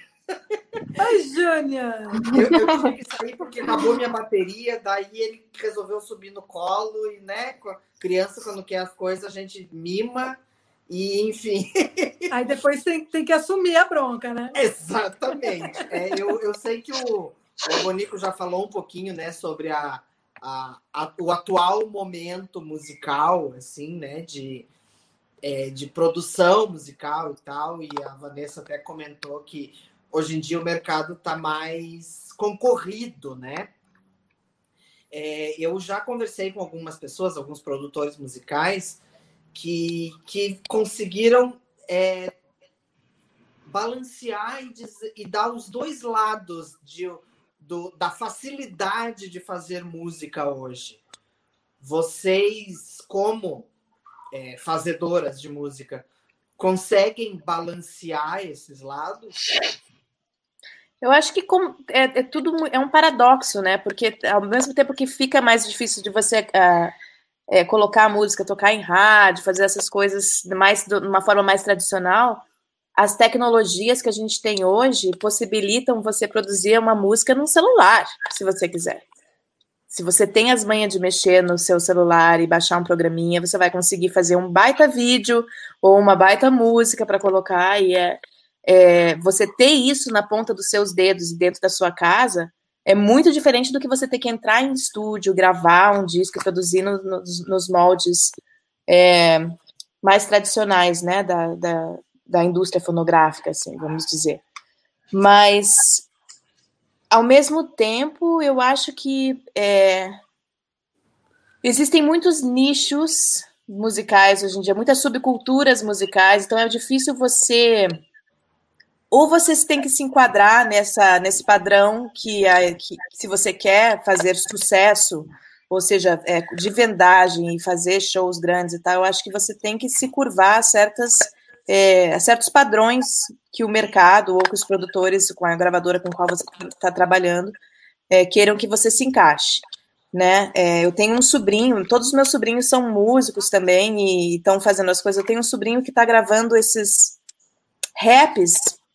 Ai, Júnior! Eu, eu tive que sair porque acabou minha bateria, daí ele resolveu subir no colo e, né, criança quando quer as coisas a gente mima e, enfim. Aí depois tem, tem que assumir a bronca, né? Exatamente. É, eu, eu sei que o, o Bonico já falou um pouquinho, né, sobre a, a, a o atual momento musical, assim, né, de, é, de produção musical e tal, e a Vanessa até comentou que hoje em dia o mercado está mais concorrido, né? É, eu já conversei com algumas pessoas, alguns produtores musicais, que, que conseguiram é, balancear e, dizer, e, dar os dois lados de, do, da facilidade de fazer música hoje. Vocês, como é, fazedoras de música, conseguem balancear esses lados? Eu acho que é, é, tudo é um paradoxo, né? Porque ao mesmo tempo que fica mais difícil de você uh, é, colocar a música, tocar em rádio, fazer essas coisas mais de uma forma mais tradicional, as tecnologias que a gente tem hoje possibilitam você produzir uma música num celular, se você quiser. Se você tem as manhas de mexer no seu celular e baixar um programinha, você vai conseguir fazer um baita vídeo ou uma baita música para colocar e é é, você ter isso na ponta dos seus dedos e dentro da sua casa é muito diferente do que você ter que entrar em estúdio, gravar um disco e produzir no, nos, moldes é, mais tradicionais, né, da, da, da indústria fonográfica, assim, vamos dizer. Mas, ao mesmo tempo, eu acho que é, existem muitos nichos musicais hoje em dia, muitas subculturas musicais, então é difícil você ou você tem que se enquadrar nessa nesse padrão que, que se você quer fazer sucesso, ou seja, é, de vendagem e fazer shows grandes e tal, eu acho que você tem que se curvar a certas é, certos padrões que o mercado ou que os produtores com a gravadora com qual você está trabalhando é, queiram que você se encaixe né? É, eu tenho um sobrinho, todos os meus sobrinhos são músicos também e estão fazendo as coisas. Eu tenho um sobrinho que está gravando esses raps,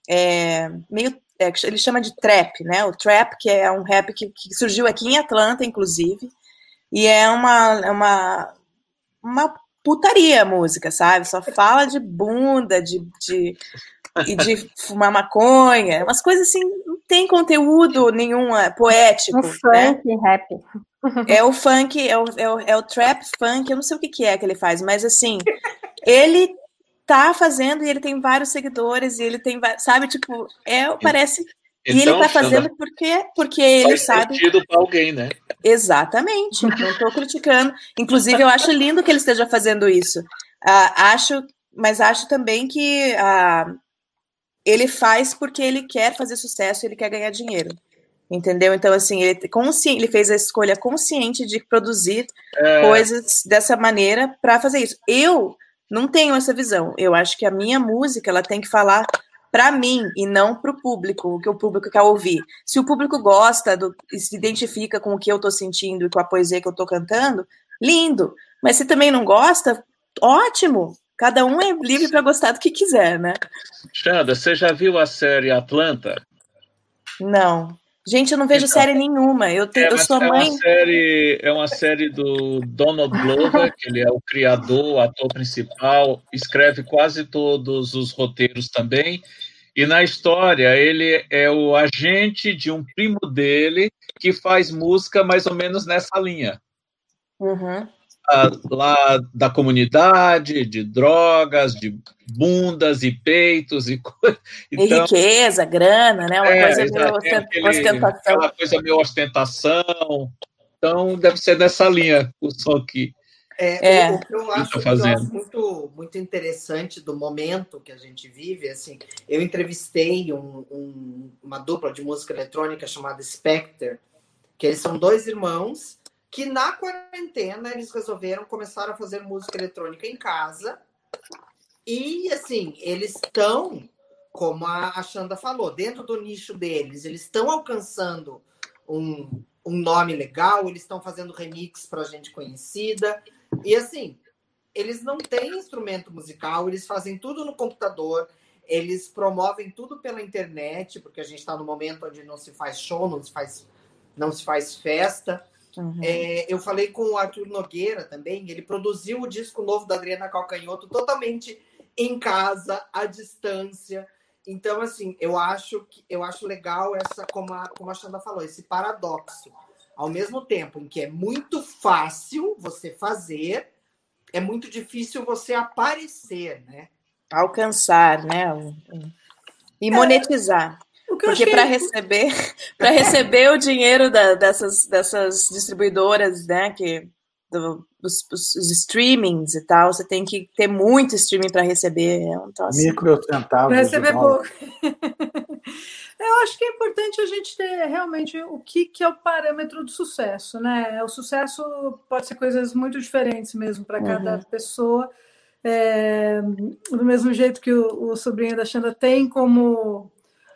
é, meio, é, ele chama de trap, né? O trap, que é um rap que, que surgiu aqui em Atlanta, inclusive, e é uma, é uma, uma putaria a música, sabe? Só fala de bunda, de, de e de fumar maconha, umas coisas assim, não tem conteúdo nenhum é, poético. Um né? funk, rap. É o funk, é o, é, o, é o trap funk, eu não sei o que, que é que ele faz, mas assim, ele tá fazendo e ele tem vários seguidores e ele tem, sabe, tipo, é, parece então, e ele então, tá fazendo porque, porque ele sabe. sentido para alguém, né? Exatamente. Não estou criticando. Inclusive, eu acho lindo que ele esteja fazendo isso. Uh, acho, mas acho também que uh, ele faz porque ele quer fazer sucesso, ele quer ganhar dinheiro. Entendeu? Então, assim, ele, consci... ele fez a escolha consciente de produzir é... coisas dessa maneira para fazer isso. Eu não tenho essa visão. Eu acho que a minha música ela tem que falar para mim e não para o público, o que o público quer ouvir. Se o público gosta, do, se identifica com o que eu estou sentindo e com a poesia que eu estou cantando, lindo. Mas se também não gosta, ótimo. Cada um é livre para gostar do que quiser, né? Xanda, você já viu a série Atlanta? Não. Gente, eu não vejo então, série nenhuma. Eu, te, é, eu sou é mãe. Uma série, é uma série do Donald Glover, que ele é o criador, o ator principal, escreve quase todos os roteiros também. E na história, ele é o agente de um primo dele que faz música mais ou menos nessa linha. Uhum lá da comunidade, de drogas, de bundas e peitos e coisas. Então, e riqueza, grana, né? Uma é, coisa meio aquele, ostentação. Aquela coisa meio ostentação. Então, deve ser nessa linha o som aqui. É, é. O, que eu acho, tá eu acho muito, muito interessante do momento que a gente vive, assim, eu entrevistei um, um, uma dupla de música eletrônica chamada Spectre, que eles são dois irmãos que na quarentena eles resolveram começar a fazer música eletrônica em casa. E assim, eles estão, como a Xanda falou, dentro do nicho deles, eles estão alcançando um, um nome legal, eles estão fazendo remix para gente conhecida. E assim, eles não têm instrumento musical, eles fazem tudo no computador, eles promovem tudo pela internet, porque a gente está no momento onde não se faz show, não se faz, não se faz festa. Uhum. É, eu falei com o Arthur Nogueira também, ele produziu o disco novo da Adriana Calcanhoto totalmente em casa, à distância. Então, assim, eu acho que eu acho legal essa, como a, como a Xanda falou, esse paradoxo. Ao mesmo tempo em que é muito fácil você fazer, é muito difícil você aparecer, né? Alcançar, né? E é. Monetizar. Porque para receber, para receber o dinheiro da, dessas, dessas distribuidoras, né, que do, os, os, os, streamings e tal, você tem que ter muito streaming para receber. É um troço. Micro centavos. Para receber pouco. Eu acho que é importante a gente ter realmente o que, que é o parâmetro do sucesso, né? O sucesso pode ser coisas muito diferentes mesmo para cada uhum. pessoa. É, do mesmo jeito que o, o sobrinho da Xanda tem como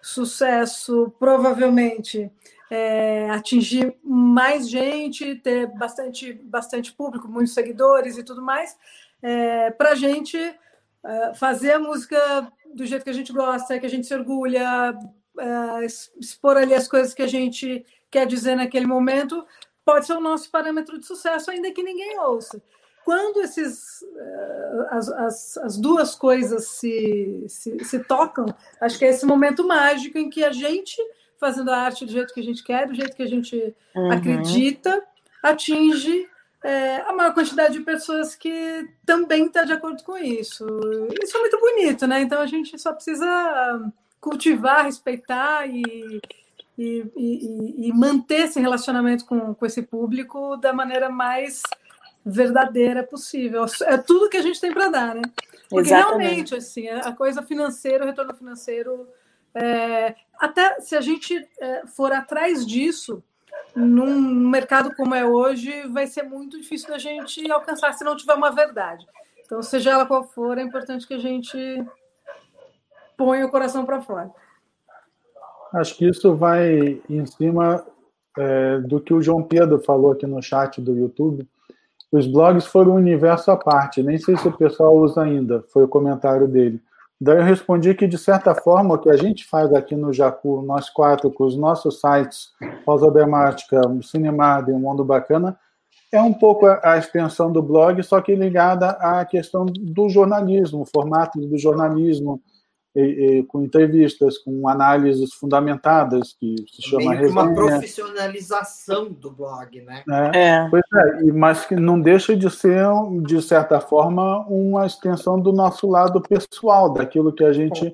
sucesso provavelmente é, atingir mais gente, ter bastante, bastante público, muitos seguidores e tudo mais, é, para a gente é, fazer a música do jeito que a gente gosta, que a gente se orgulha, é, expor ali as coisas que a gente quer dizer naquele momento, pode ser o nosso parâmetro de sucesso, ainda que ninguém ouça quando esses, eh, as, as, as duas coisas se, se, se, tocam, acho que é esse momento mágico em que a gente, fazendo a arte do jeito que a gente quer, do jeito que a gente uhum. acredita, atinge é, a maior quantidade de pessoas que também está de acordo com isso. Isso é muito bonito, né? Então a gente só precisa cultivar, respeitar e, e, e, e manter esse relacionamento com, com esse público da maneira mais verdadeira possível. É tudo que a gente tem para dar, né? Porque Exatamente. realmente, assim, a coisa financeira, o retorno financeiro, é, até se a gente é, for atrás disso, num mercado como é hoje, vai ser muito difícil da gente alcançar se não tiver uma verdade. Então, seja ela qual for, é importante que a gente ponha o coração para fora. Acho que isso vai em cima é, do que o João Pedro falou aqui no chat do YouTube. Os blogs foram um universo à parte, nem sei se o pessoal usa ainda, foi o comentário dele. Daí eu respondi que, de certa forma, o que a gente faz aqui no Jacu, nós quatro, com os nossos sites, Pausa Dramática, Cinemada e um Mundo Bacana, é um pouco a extensão do blog, só que ligada à questão do jornalismo, o formato do jornalismo, e, e, com entrevistas, com análises fundamentadas, que se chama Meio resenha. uma profissionalização do blog, né? É, é. Pois é, mas que não deixa de ser, de certa forma, uma extensão do nosso lado pessoal, daquilo que a gente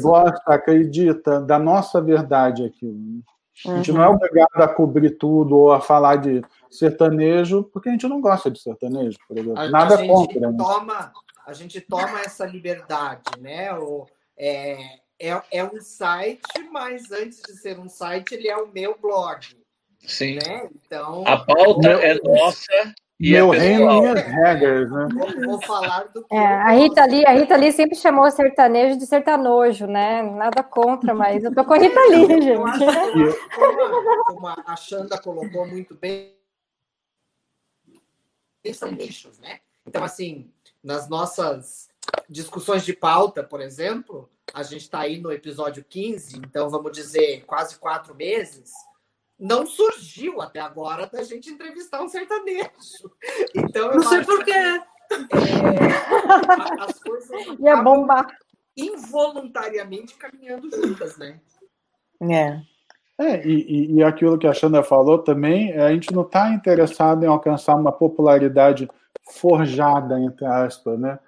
gosta, acredita, da nossa verdade aquilo. Né? A gente uhum. não é obrigado a cobrir tudo ou a falar de sertanejo, porque a gente não gosta de sertanejo, por exemplo. A, Nada a contra. Né? Toma, a gente toma essa liberdade, né? O, é, é, é um site, mas antes de ser um site, ele é o meu blog. Sim. Né? Então, a pauta é nossa. E meu é reino, minhas regras, né? Vou, vou falar do que é, a Rita Lee, a Rita Lee sempre chamou o sertanejo de sertanojo, né? Nada contra, mas eu tô com a Rita Lee, gente. Como, como a Xanda colocou muito bem, são nichos, né? Então, assim, nas nossas discussões de pauta, por exemplo, a gente está aí no episódio 15, então vamos dizer quase quatro meses, não surgiu até agora da gente entrevistar um sertanejo. Então, não sei porquê. É, as coisas Ia bombar. involuntariamente caminhando juntas, né? É. É, e, e aquilo que a Xanda falou também, a gente não está interessado em alcançar uma popularidade forjada, entre aspas, né?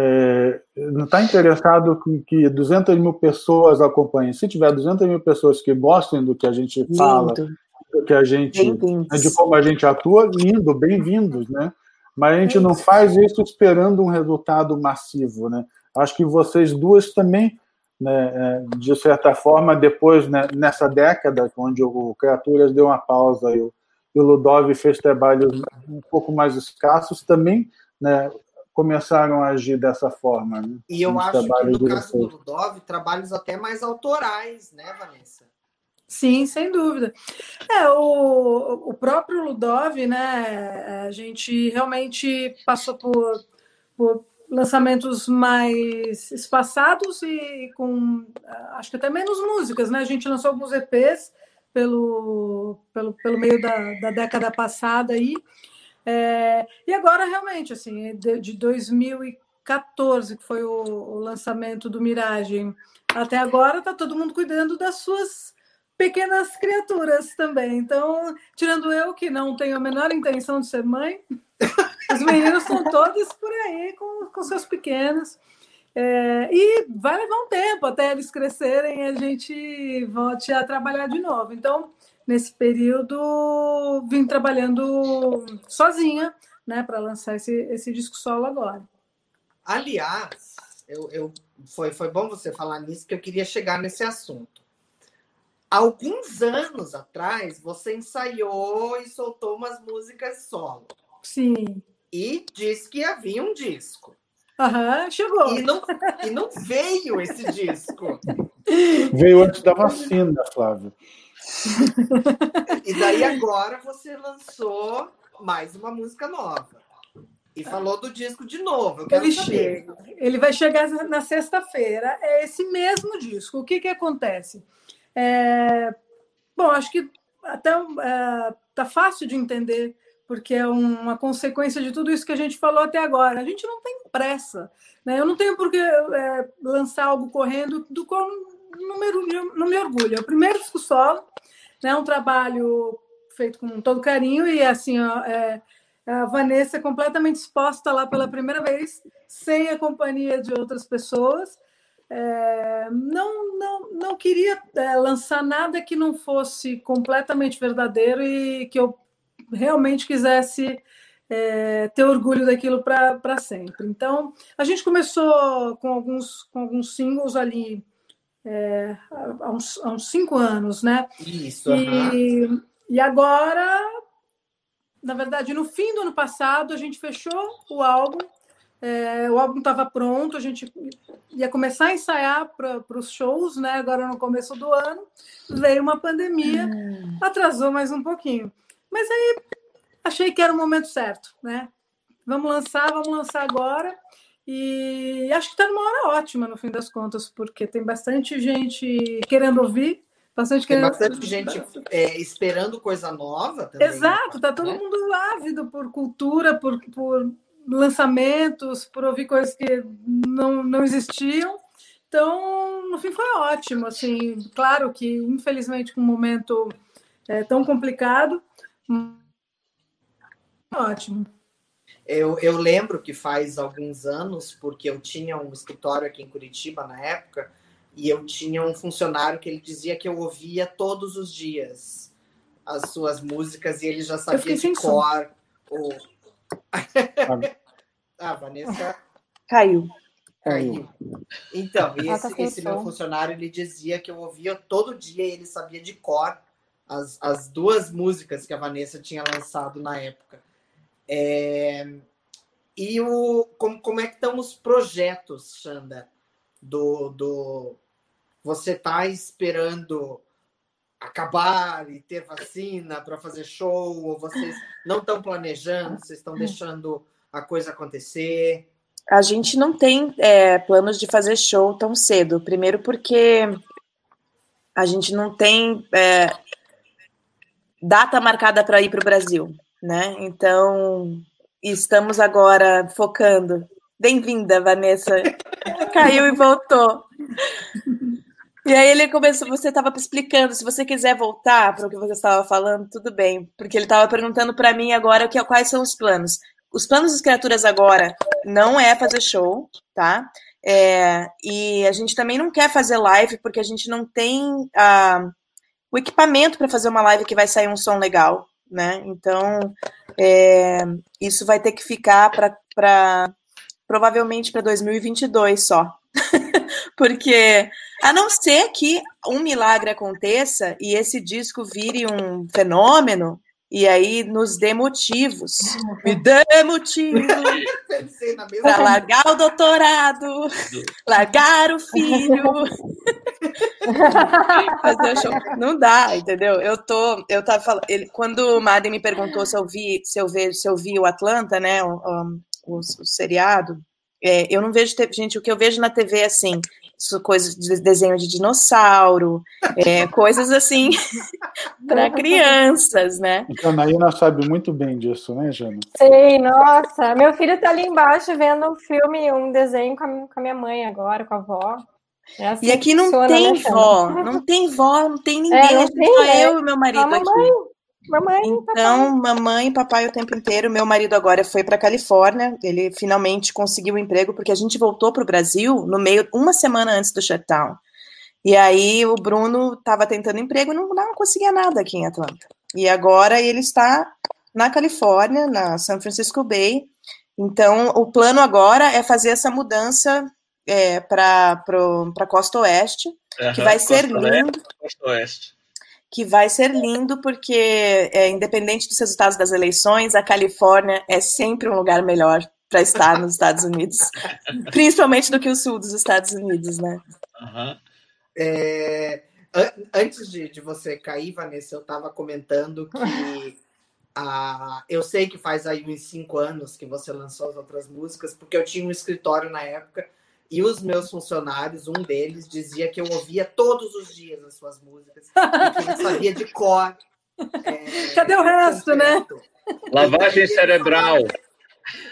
É, não está interessado em que 200 mil pessoas acompanhem. Se tiver 200 mil pessoas que gostem do que a gente fala, do que a gente, de como a gente atua, lindo, bem-vindos, né? Mas a gente não faz isso esperando um resultado massivo, né? Acho que vocês duas também, né, é, de certa forma, depois né, nessa década, onde o Criaturas deu uma pausa e o, e o Ludov fez trabalhos um pouco mais escassos, também né, começaram a agir dessa forma. Né? E eu acho que no caso do Ludov, trabalhos até mais autorais, né, Vanessa? Sim, sem dúvida. É, o, o próprio Ludov, né, a gente realmente passou por, por lançamentos mais espaçados e com, acho que até menos músicas, né? A gente lançou alguns EPs pelo, pelo, pelo meio da, da década passada aí, é, e agora, realmente, assim, de, de 2014, que foi o, o, lançamento do Miragem, até agora está todo mundo cuidando das suas pequenas criaturas também. Então, tirando eu, que não tenho a menor intenção de ser mãe, os meninos estão todos por aí com, com seus pequenos. É, e vai levar um tempo até eles crescerem e a gente volte a trabalhar de novo. Então, nesse período, vim trabalhando sozinha, né, para lançar esse, esse disco solo agora. Aliás, eu, eu, foi, foi bom você falar nisso, que eu queria chegar nesse assunto. Alguns anos atrás, você ensaiou e soltou umas músicas solo. Sim. E disse que havia um disco. Aham, chegou. E não, e não veio esse disco. Veio antes da vacina, Flávio e daí agora você lançou mais uma música nova. E falou do disco de novo. Ele chega. Ele vai chegar na sexta-feira. É esse mesmo disco. O que, que acontece? É... Bom, acho que até é, tá fácil de entender, porque é uma consequência de tudo isso que a gente falou até agora. A gente não tem pressa. Né? Eu não tenho por que é, lançar algo correndo do qual não me, não me orgulho. É o primeiro disco solo, né? um trabalho feito com todo carinho e assim ó, é, a Vanessa completamente exposta lá pela primeira vez, sem a companhia de outras pessoas. É, não, não, não queria é, lançar nada que não fosse completamente verdadeiro e que eu realmente quisesse é, ter orgulho daquilo para sempre. Então, a gente começou com alguns, com alguns singles ali é, há, uns, há uns cinco anos, né? Isso. E, e agora, na verdade, no fim do ano passado, a gente fechou o álbum. É, o álbum estava pronto, a gente ia começar a ensaiar para os shows, né? Agora no começo do ano, veio uma pandemia, hum. atrasou mais um pouquinho. Mas aí achei que era o momento certo, né? Vamos lançar, vamos lançar agora. E acho que está numa hora ótima, no fim das contas, porque tem bastante gente querendo ouvir, bastante tem querendo... bastante gente é, esperando coisa nova também. Exato, tá todo né? mundo ávido por cultura, por, por lançamentos, por ouvir coisas que não, não existiam. Então, no fim, foi ótimo. Assim, claro que, infelizmente, com um momento é, tão complicado, ótimo. Eu, eu lembro que faz alguns anos, porque eu tinha um escritório aqui em Curitiba na época, e eu tinha um funcionário que ele dizia que eu ouvia todos os dias as suas músicas e ele já sabia de cor. O... ah, Vanessa. Caiu. Caiu. Então, esse, esse meu funcionário ele dizia que eu ouvia todo dia e ele sabia de cor as, as duas músicas que a Vanessa tinha lançado na época. É... E o, como, como é que estão os projetos, Xanda? Do, do... Você está esperando acabar e ter vacina para fazer show? Ou vocês não estão planejando? Vocês estão deixando a coisa acontecer? A gente não tem é, planos de fazer show tão cedo. Primeiro porque a gente não tem é, data marcada para ir para o Brasil né? Então, estamos agora focando. Bem-vinda, Vanessa. Caiu e voltou. E aí ele começou, você estava explicando, se você quiser voltar para o que você estava falando, tudo bem, porque ele estava perguntando para mim agora o que, quais são os planos. Os planos das criaturas agora não é fazer show, tá? É, e a gente também não quer fazer live porque a gente não tem ah, o equipamento para fazer uma live que vai sair um som legal, né? Então, é, isso vai ter que ficar para provavelmente para 2022 só. Porque, a não ser que um milagre aconteça e esse disco vire um fenômeno, e aí nos dê motivos. Me dê motivos para largar o doutorado, largar o filho. Fazer o show. Não dá, entendeu? Eu tô, eu tava falando, ele, quando o Madden me perguntou se eu vi, se eu vi, se eu vi o Atlanta, né, o, o, o seriado, é, eu não vejo, gente, o que eu vejo na TV é assim, coisas de desenho de dinossauro, é, coisas assim para crianças, né? Então, a Naina sabe muito bem disso, né, Jana? Sei, nossa. Meu filho está ali embaixo vendo um filme, um desenho com a, com a minha mãe agora, com a avó. É assim e aqui não tem vó, não tem vó, não tem ninguém, é, não tem, só né? eu e meu marido aqui. Mamãe, então, papai. mamãe e papai o tempo inteiro. Meu marido agora foi para Califórnia. Ele finalmente conseguiu um emprego porque a gente voltou para o Brasil no meio uma semana antes do shutdown. E aí o Bruno estava tentando emprego e não, não conseguia nada aqui em Atlanta. E agora ele está na Califórnia, na San Francisco Bay. Então o plano agora é fazer essa mudança é, para a costa oeste, uhum, que vai ser lindo. Costa oeste que vai ser lindo, porque, é, independente dos resultados das eleições, a Califórnia é sempre um lugar melhor para estar nos Estados Unidos, principalmente do que o sul dos Estados Unidos, né? Uhum. É, antes de, de, você cair, Vanessa, eu estava comentando que a, eu sei que faz aí uns cinco anos que você lançou as outras músicas, porque eu tinha um escritório na época e os meus funcionários, um deles, dizia que eu ouvia todos os dias as suas músicas, e que ele sabia de cor. É, Cadê o resto, né? Lavagem cerebral.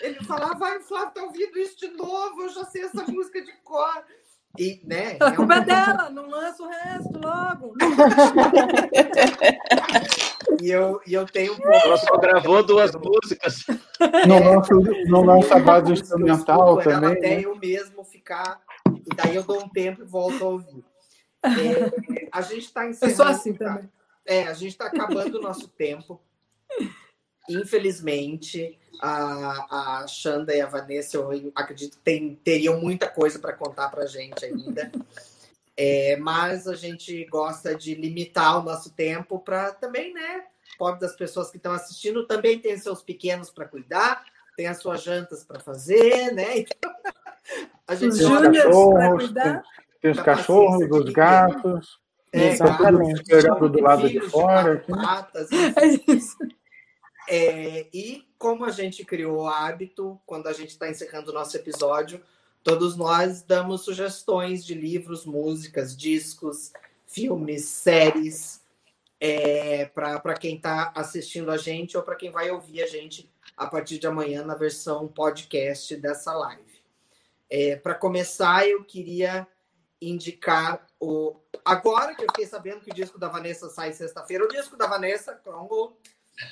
ele falava, vai, Flávio, tá ouvindo isso de novo, eu já sei essa música de cor. E, né, a culpa é dela, não lança o resto logo. e, eu, e eu tenho um pouco. Ela só gravou duas músicas. No nosso, no nosso base instrumental desculpa, também. Até né? eu mesmo ficar. E daí eu dou um tempo e volto a ouvir. É, a gente está Eu encerrando. sou assim tá? também. É, a gente está acabando o nosso tempo. Infelizmente, a, a Xanda e a Vanessa, eu acredito que tem, teriam muita coisa para contar para a gente ainda. É, mas a gente gosta de limitar o nosso tempo para também, né? Pobre das pessoas que estão assistindo também tem seus pequenos para cuidar, tem as suas jantas para fazer, né? Então, a gente Os Tem os cachorros, cuidar. Tem os cachorros, de os gatos. É, Exatamente. gatos, Esperando do lado de fora, aqui. patas. É. É, e como a gente criou o hábito, quando a gente está encerrando o nosso episódio, todos nós damos sugestões de livros, músicas, discos, filmes, séries, é, para quem está assistindo a gente ou para quem vai ouvir a gente a partir de amanhã na versão podcast dessa live. É, para começar, eu queria indicar o. Agora que eu fiquei sabendo que o disco da Vanessa sai sexta-feira, o disco da Vanessa, Congo,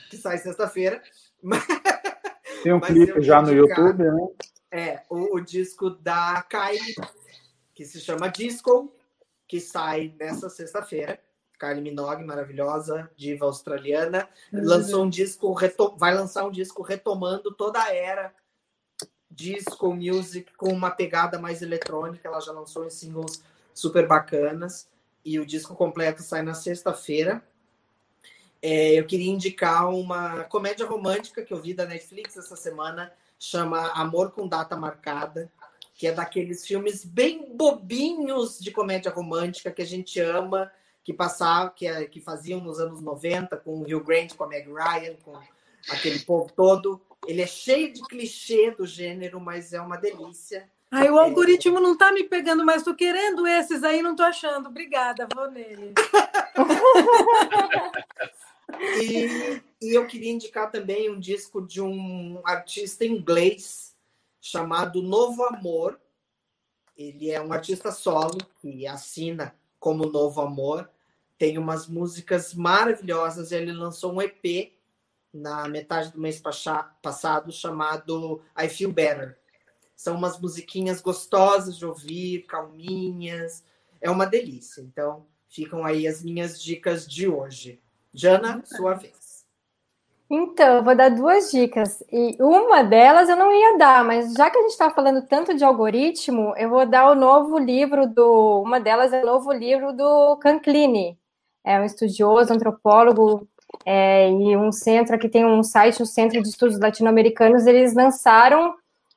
que sai sexta-feira. Tem um Mas clipe já no YouTube, né? É, o, o disco da Kylie, que se chama Disco, que sai nessa sexta-feira. Kylie Minogue, maravilhosa, diva australiana, lançou um disco, vai lançar um disco retomando toda a era disco music com uma pegada mais eletrônica. Ela já lançou em singles super bacanas e o disco completo sai na sexta-feira. É, eu queria indicar uma comédia romântica que eu vi da Netflix essa semana, chama Amor com Data Marcada, que é daqueles filmes bem bobinhos de comédia romântica que a gente ama, que passava, que, é- que faziam nos anos 90 com o Hugh Grant, com a Meg Ryan, com aquele povo todo. Ele é cheio de clichê do gênero, mas é uma delícia. Ai, o algoritmo não tá me pegando, mas tô querendo esses aí, não tô achando. Obrigada, vou nele. E, e eu queria indicar também um disco de um artista inglês chamado Novo Amor. Ele é um artista solo que assina como Novo Amor. Tem umas músicas maravilhosas. Ele lançou um EP na metade do mês passado chamado I Feel Better. São umas musiquinhas gostosas de ouvir, calminhas. É uma delícia. Então, ficam aí as minhas dicas de hoje. Jana, sua vez. Então, eu vou dar duas dicas. E uma delas eu não ia dar, mas já que a gente está falando tanto de algoritmo, eu vou dar o novo livro do. Uma delas é o novo livro do Canclini. É um estudioso, antropólogo, é, e um centro aqui tem um site, o Centro de Estudos Latino-Americanos. Eles lançaram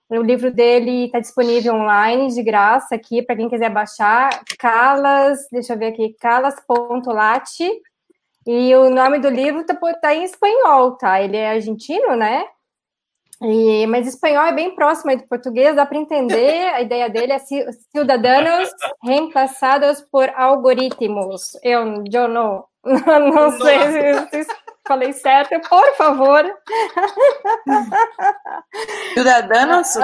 o livro dele, está disponível online de graça aqui para quem quiser baixar. Calas, deixa eu ver aqui, calas.late. E o nome do livro tá, tá em espanhol, tá? Ele é argentino, né? E, mas espanhol é bem próximo aí do português, dá para entender. A ideia dele é ci- cidadãos reemplaçados por algoritmos. Eu, eu não, não sei se, se falei certo, por favor, Cidadanos, o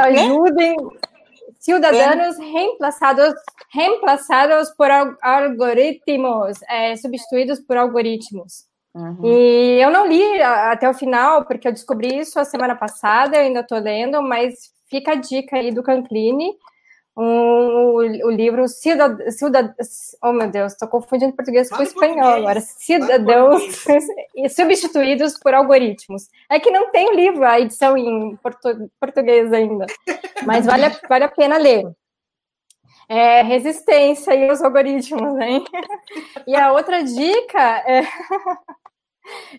ajudem. Cidadãos reemplaçados, reemplaçados por al- algoritmos, é, substituídos por algoritmos. Uhum. E eu não li até o final, porque eu descobri isso a semana passada, eu ainda estou lendo, mas fica a dica aí do Cancline, um, o, o livro Cidad, Cidad, Oh, meu Deus, estou confundindo português com espanhol agora. Cidadãos substituídos por algoritmos. É que não tem o livro, a edição em portu- português ainda, mas vale, a- vale a pena ler. É, resistência e os algoritmos, hein? E a outra dica é,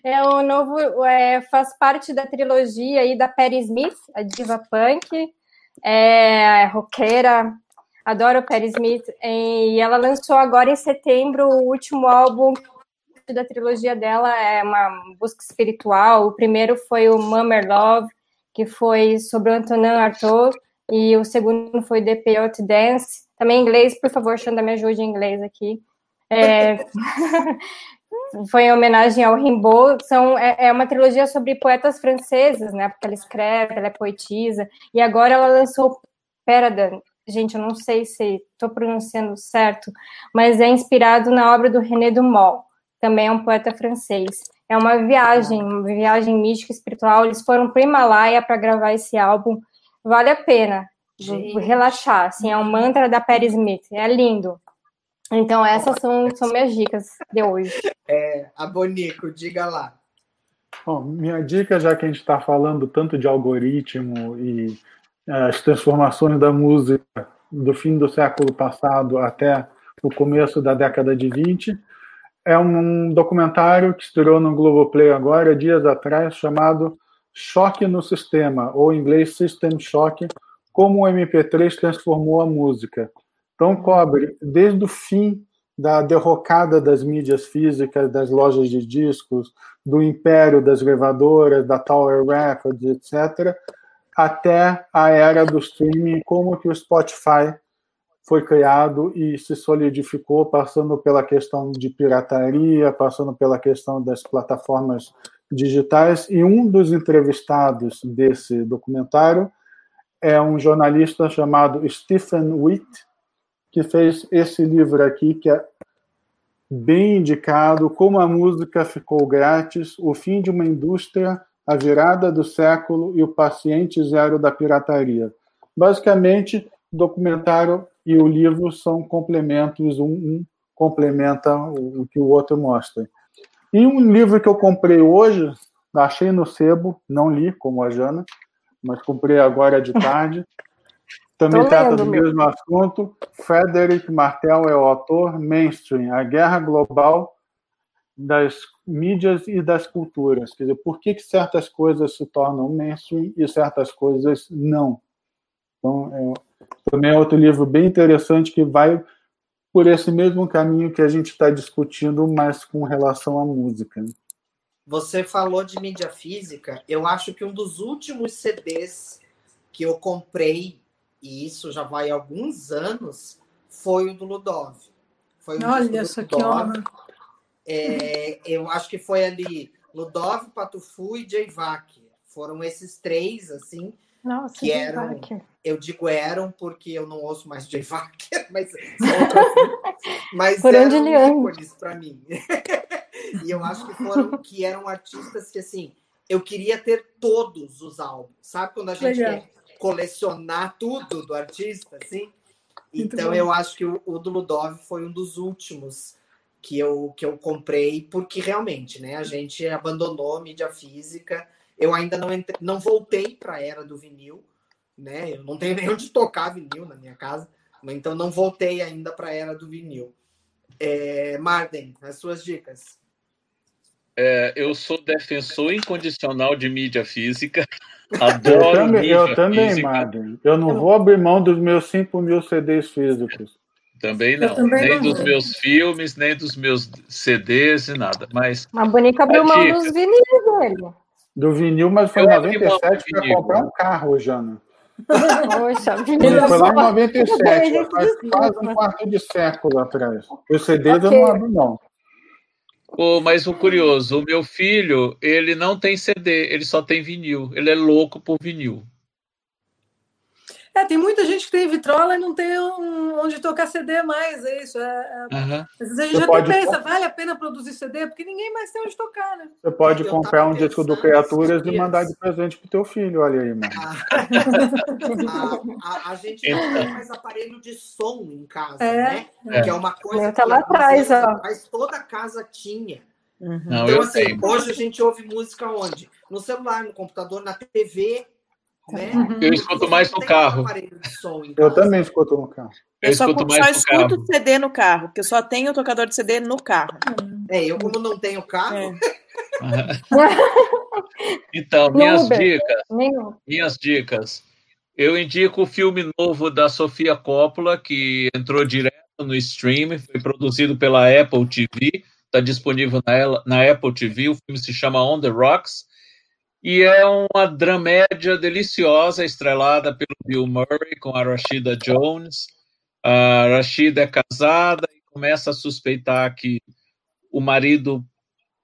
é o novo, é, faz parte da trilogia aí da Patti Smith, a diva punk, é roqueira, adoro Patti Smith, e ela lançou agora em setembro o último álbum da trilogia dela, é uma busca espiritual, o primeiro foi o Mummer Love, que foi sobre o Antonin Artaud, e o segundo foi The Peyote Dance, também em inglês, por favor, Xanda, me ajude em inglês aqui. É, foi em homenagem ao Rimbaud. São, é, é, uma trilogia sobre poetas franceses, né? Porque ela escreve, ela é poetisa. E agora ela lançou Peradan. Gente, eu não sei se estou pronunciando certo, mas é inspirado na obra do René Dumont, também é um poeta francês. É uma viagem, uma viagem mística espiritual. Eles foram para o Himalaia para gravar esse álbum. Vale a pena Gente. relaxar. Assim, é um mantra da Perry Smith. É lindo. Então, essas são, são minhas dicas de hoje. É, a Bonico, diga lá. Bom, minha dica, já que a gente está falando tanto de algoritmo e é, as transformações da música do fim do século passado até o começo da década de 20, é um documentário que estreou no Globoplay agora, dias atrás, chamado Choque no Sistema, ou em inglês System Shock, como o MP3 transformou a música. Então, cobre desde o fim da derrocada das mídias físicas, das lojas de discos, do império das gravadoras, da Tower Records, etc., até a era do streaming, como que o Spotify foi criado e se solidificou, passando pela questão de pirataria, passando pela questão das plataformas digitais. E um dos entrevistados desse documentário é um jornalista chamado Stephen Witt, que fez esse livro aqui, que é bem indicado, Como a Música Ficou Grátis, O Fim de uma Indústria, A Virada do Século e o Paciente Zero da Pirataria. Basicamente, o documentário e o livro são complementos, um, um complementa o, que o outro mostra. E um livro que eu comprei hoje, achei no sebo, não li, como a Jana, mas comprei agora de tarde, também Tô trata do mesmo assunto. Frederick Martel é o autor. Mainstream, a guerra global das mídias e das culturas. Quer dizer, por que, que certas coisas se tornam mainstream e certas coisas não? Então, é, também é outro livro bem interessante que vai por esse mesmo caminho que a gente está discutindo, mas com relação à música. Você falou de mídia física. Eu acho que um dos últimos CDs que eu comprei e isso já vai alguns anos, foi o do Ludov. Foi um Olha essa aqui, é, Eu acho que foi ali Ludov, Patufu e Jayvak. Foram esses três, assim, Nossa, que eram. Eu digo eram porque eu não ouço mais Jayvak, mas mas Por eram ícones para mim. e eu acho que foram que eram artistas que assim eu queria ter todos os álbuns, sabe quando a gente Legal. quer colecionar tudo do artista, assim. Então eu acho que o, o do Ludov foi um dos últimos que eu, que eu comprei, porque realmente, né, a gente abandonou a mídia física. Eu ainda não, entre, não voltei para a era do vinil, né? Eu não tenho nem onde tocar vinil na minha casa, então não voltei ainda para a era do vinil. É, Marden, as suas dicas. É, eu sou defensor incondicional de mídia física. Adoro eu também, eu também Madden. Eu não vou abrir mão dos meus 5 mil CDs físicos. Também não. Também nem não dos vou. meus filmes, nem dos meus CDs e nada. Mas. A Bonica abriu mão dos vinil dele. Do vinil, mas foi em 97 para comprar um carro, Jana. Poxa, vinil. Foi lá em 97, faz quase um quarto de século atrás. Os CDs okay. eu não abro, não. Oh, mas o curioso, o meu filho, ele não tem CD, ele só tem vinil. Ele é louco por vinil. É, tem muita gente que tem vitrola e não tem um, onde tocar CD mais, é isso. É, é... Uhum. Às vezes a gente Você até pensa, vale a pena produzir CD? Porque ninguém mais tem onde tocar, né? Você pode eu comprar um disco do Criaturas e mandar de presente pro teu filho, olha aí, mano. a, a, a, gente não tem mais aparelho de som em casa, é. né? É. Que é uma coisa tá lá atrás, ó. mas toda casa tinha. Uhum. Não, então, assim, sei. hoje a gente ouve música onde? No celular, no computador, na TV, né? Eu escuto mais no carro. Eu também escuto no carro. Eu, eu só, escuto só escuto carro. CD no carro, porque eu só tenho tocador de CD no carro. É, eu como não tenho carro. É. então, minhas dicas. Minhas dicas. Eu indico o filme novo da Sofia Coppola, que entrou direto no stream, foi produzido pela Apple TV, está disponível na, na Apple TV. O filme se chama On the Rocks e é uma dramédia deliciosa, estrelada pelo Bill Murray com a Rashida Jones. A Rashida é casada e começa a suspeitar que o marido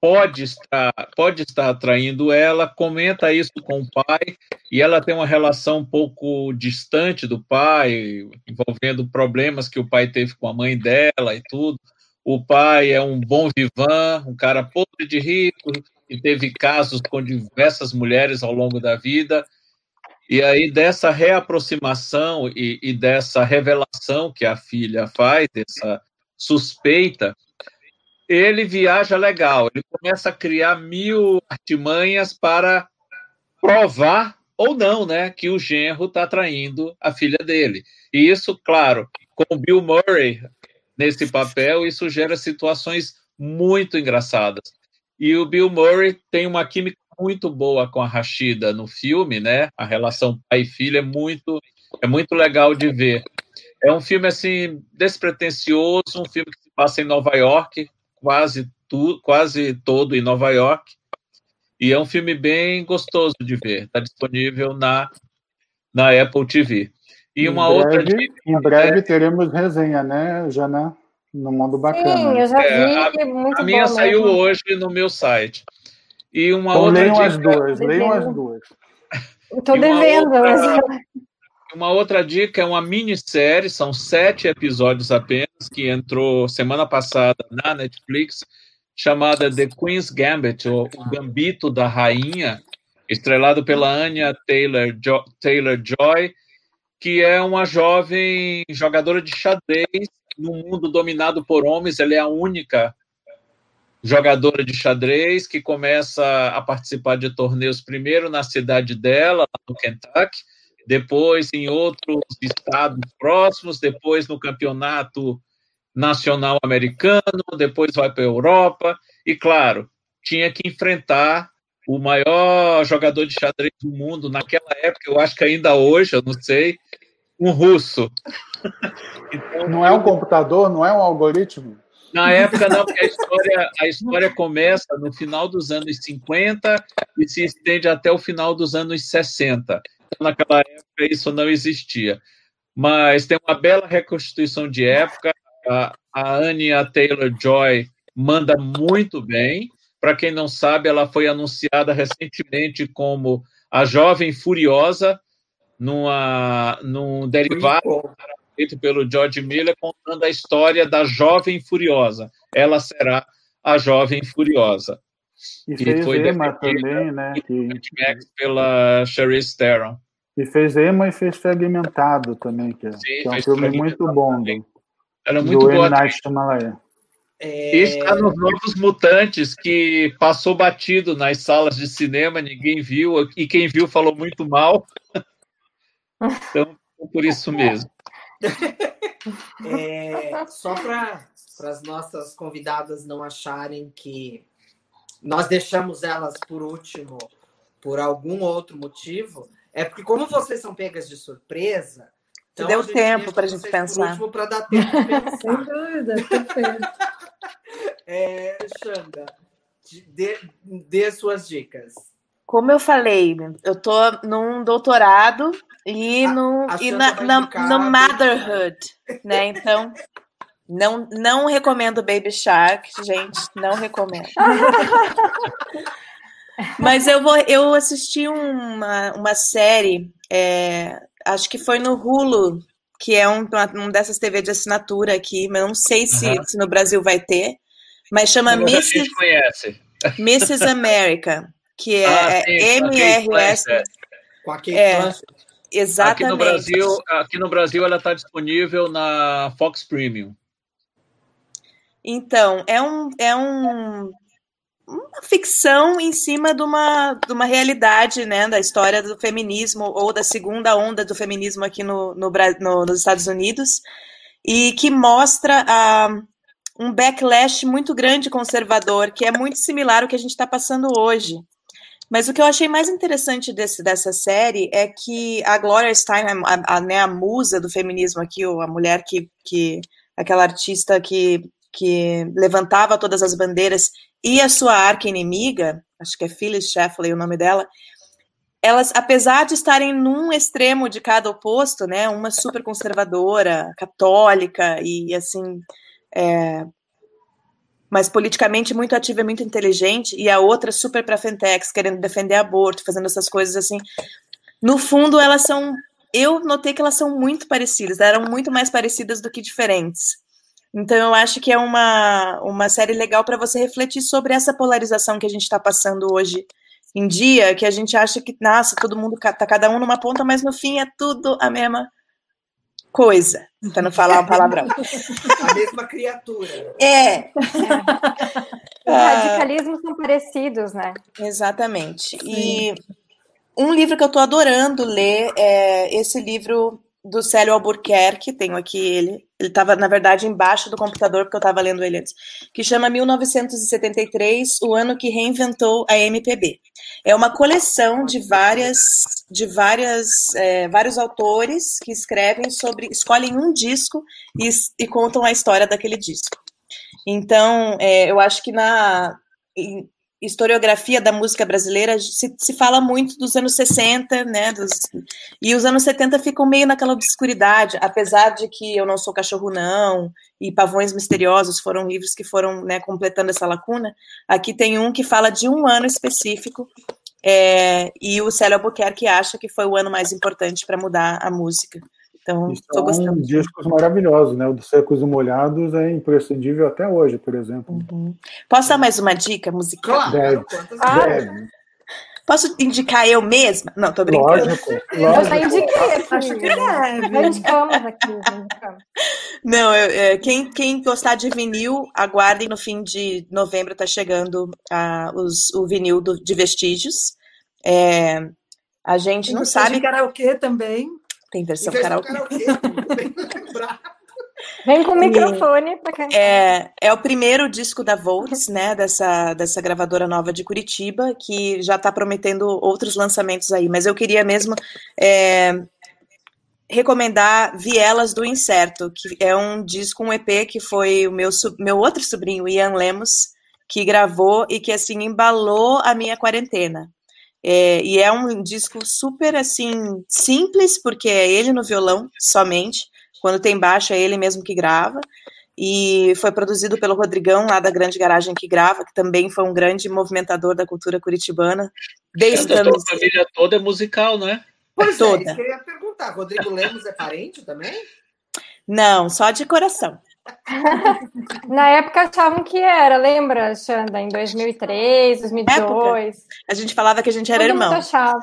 pode estar, pode estar atraindo ela, comenta isso com o pai, e ela tem uma relação um pouco distante do pai, envolvendo problemas que o pai teve com a mãe dela e tudo. o pai é um bom vivan, um cara podre de rico, e teve casos com diversas mulheres ao longo da vida. E aí, dessa reaproximação e, e dessa revelação que a filha faz, dessa suspeita, ele viaja legal, ele começa a criar mil artimanhas para provar ou não, né, que o genro está traindo a filha dele. E isso, claro, com Bill Murray nesse papel, isso gera situações muito engraçadas. E o Bill Murray tem uma química muito boa com a Rashida no filme, né? A relação pai e filha é muito é muito legal de ver. É um filme assim despretensioso, um filme que se passa em Nova York, quase tu, quase todo em Nova York. E é um filme bem gostoso de ver. Está disponível na, na Apple TV. E uma em outra. Breve, em breve é... teremos resenha, né, Jana? No mundo bacana. Sim, eu já vi. É, a, muito a minha saiu mesmo. hoje no meu site. E uma então, outra. Leiam dica... as duas, leiam as duas. Estou devendo. Outra... Mas... Uma outra dica é uma minissérie, são sete episódios apenas, que entrou semana passada na Netflix, chamada The Queen's Gambit, ou O Gambito da Rainha, estrelado pela Anya Taylor, jo Taylor Joy, que é uma jovem jogadora de xadrez num mundo dominado por homens. Ela é a única jogadora de xadrez que começa a participar de torneios primeiro na cidade dela, no Kentucky, depois em outros estados próximos, depois no campeonato nacional americano, depois vai para a Europa, e claro, tinha que enfrentar o maior jogador de xadrez do mundo naquela época, eu acho que ainda hoje, eu não sei, um russo. então, não é um computador, não é um algoritmo? Na época, não, porque a história, a história começa no final dos anos 50 e se estende até o final dos anos 60. Então, naquela época, isso não existia. Mas tem uma bela reconstituição de época. A, a Anya Taylor-Joy manda muito bem. Para quem não sabe, ela foi anunciada recentemente como a Jovem Furiosa, numa, num derivado feito pelo George Miller, contando a história da Jovem Furiosa. Ela será a Jovem Furiosa. E, e foi Emma também, né? Que... Pela Charlize Theron. E fez Emma e fez Fragmentado também, que, é, Sim, que é um filme muito bom. Do, Era muito do boa. Night. É... Está nos Novos Mutantes, que passou batido nas salas de cinema, ninguém viu, e quem viu falou muito mal. Então, por isso mesmo. É, só para as nossas convidadas não acharem que nós deixamos elas por último por algum outro motivo, é porque como vocês são pegas de surpresa, então deu tempo para a gente pensar. Para dar tempo de pensar. Sem dúvida, perfeito. é, Xanda, dê, dê suas dicas. Como eu falei, eu tô num doutorado e no, a, a e na, na, no motherhood, né? Então, não, não recomendo Baby Shark, gente, não recomendo. Mas eu vou, eu assisti uma, uma série, é, acho que foi no Hulu, que é um, uma, dessas TV de assinatura aqui, mas não sei se, uhum. se no Brasil vai ter, mas chama Mrs. Mrs. America que é, ah, é MRS. Com a Kate é, Exatamente. Aqui no Brasil, aqui no Brasil ela está disponível na Fox Premium. Então, é um, é um uma ficção em cima de uma, de uma realidade, né, da história do feminismo ou da segunda onda do feminismo aqui no, no, no nos Estados Unidos e que mostra a, um backlash muito grande conservador, que é muito similar ao que a gente está passando hoje. Mas o que eu achei mais interessante desse, dessa série é que a Gloria Steinem, a, a, né, a musa do feminismo aqui, a mulher que, que aquela artista que, que levantava todas as bandeiras, e a sua arca inimiga, acho que é Phyllis Schlafly o nome dela, elas, apesar de estarem num extremo de cada oposto, né, uma super conservadora, católica e assim é, mas politicamente muito ativa e muito inteligente, e a outra super para fentex, querendo defender aborto, fazendo essas coisas assim. No fundo, elas são. Eu notei que elas são muito parecidas, eram muito mais parecidas do que diferentes. Então eu acho que é uma, uma série legal para você refletir sobre essa polarização que a gente está passando hoje em dia, que a gente acha que, nossa, todo mundo tá cada um numa ponta, mas no fim é tudo a mesma coisa, para não falar um palavrão. A mesma criatura. É. Os radicalismos são parecidos, né? Exatamente. E um livro que eu estou adorando ler é esse livro do Célio Albuquerque, tenho aqui ele. Ele estava, na verdade, embaixo do computador, porque eu estava lendo ele antes, que chama 1973, o ano que reinventou a MPB. É uma coleção de várias, de várias, é, vários autores que escrevem sobre, escolhem um disco e, e contam a história daquele disco. Então, é, eu acho que na historiografia da música brasileira se, se fala muito dos anos 60, né? Dos, e os anos 70 ficam meio naquela obscuridade, apesar de que Eu Não Sou Cachorro Não e Pavões Misteriosos foram livros que foram né, completando essa lacuna. Aqui tem um que fala de um ano específico, é, e o Célio Albuquerque acha que foi o ano mais importante para mudar a música. Então, estou gostando. discos maravilhosos, né? O do Secos e Molhados é imprescindível até hoje, por exemplo. Uhum. Posso dar mais uma dica musical? Claro. Deve. Ah, deve. Posso indicar eu mesma? Não, tô brincando. Lógico, lógico. Eu já indiquei aqui. Acho que deve. Já indicamos aqui. Não, eu, é, quem, quem gostar de vinil, aguardem no fim de novembro, tá chegando uh, os, o vinil do, de vestígios. É, a gente não sabe. De karaokê também. Tem versão karaokê. Vem com o microfone para cantar. É, é o primeiro disco da Volts, né, dessa, dessa gravadora nova de Curitiba, que já está prometendo outros lançamentos aí. Mas eu queria mesmo é, recomendar Vielas do Incerto, que é um disco, um EP que foi o meu, meu outro sobrinho, Ian Lemos, que gravou e que, assim, embalou a minha quarentena. É, e é um disco super assim simples, porque é ele no violão somente. Quando tem baixo, é ele mesmo que grava. E foi produzido pelo Rodrigão, lá da Grande Garagem que grava, que também foi um grande movimentador da cultura curitibana. Desde a família toda é musical, né? Pois toda. é, perguntar. Rodrigo Lemos é parente também? Não, só de coração. Na época achavam que era, lembra, Xanda? Em 2003, 2002. Época, a gente falava que a gente era Todo irmão. achava.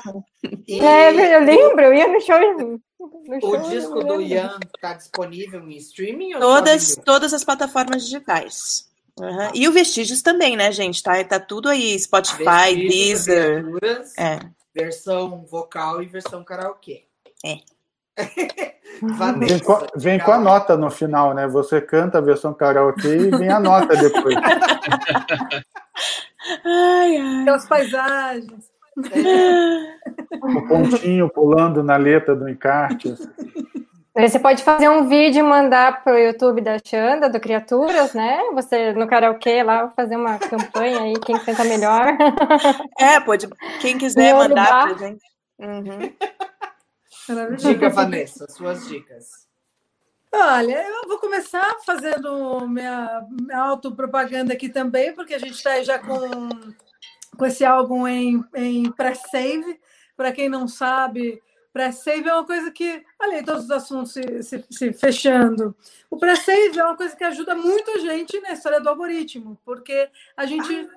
E... É, eu lembro, eu ia no show. No o show, disco do Ian está disponível em streaming? Todas, todas as plataformas digitais. Uhum. E o Vestígios também, né, gente? Tá, tá tudo aí, Spotify, Deezer. É. Versão vocal e versão karaokê. É. Vanessa, vem, com, vem com, a nota no final, né? Você canta a versão karaokê e vem a nota depois. ai, ai. Aquelas paisagens. O pontinho pulando na letra do encarte. Você pode fazer um vídeo e mandar para o YouTube da Xanda, do Criaturas, né? Você no karaokê lá, fazer uma campanha aí, quem canta melhor. É, pode. Quem quiser mandar pra gente. Uhum. Dica, Vanessa, suas dicas. Olha, eu vou começar fazendo minha, minha autopropaganda aqui também, porque a gente está já com, com esse álbum em, em pré-save. Para quem não sabe, pré-save é uma coisa que, olha aí, todos os assuntos se, se, se fechando. O pré-save é uma coisa que ajuda muito a gente na história do algoritmo, porque a gente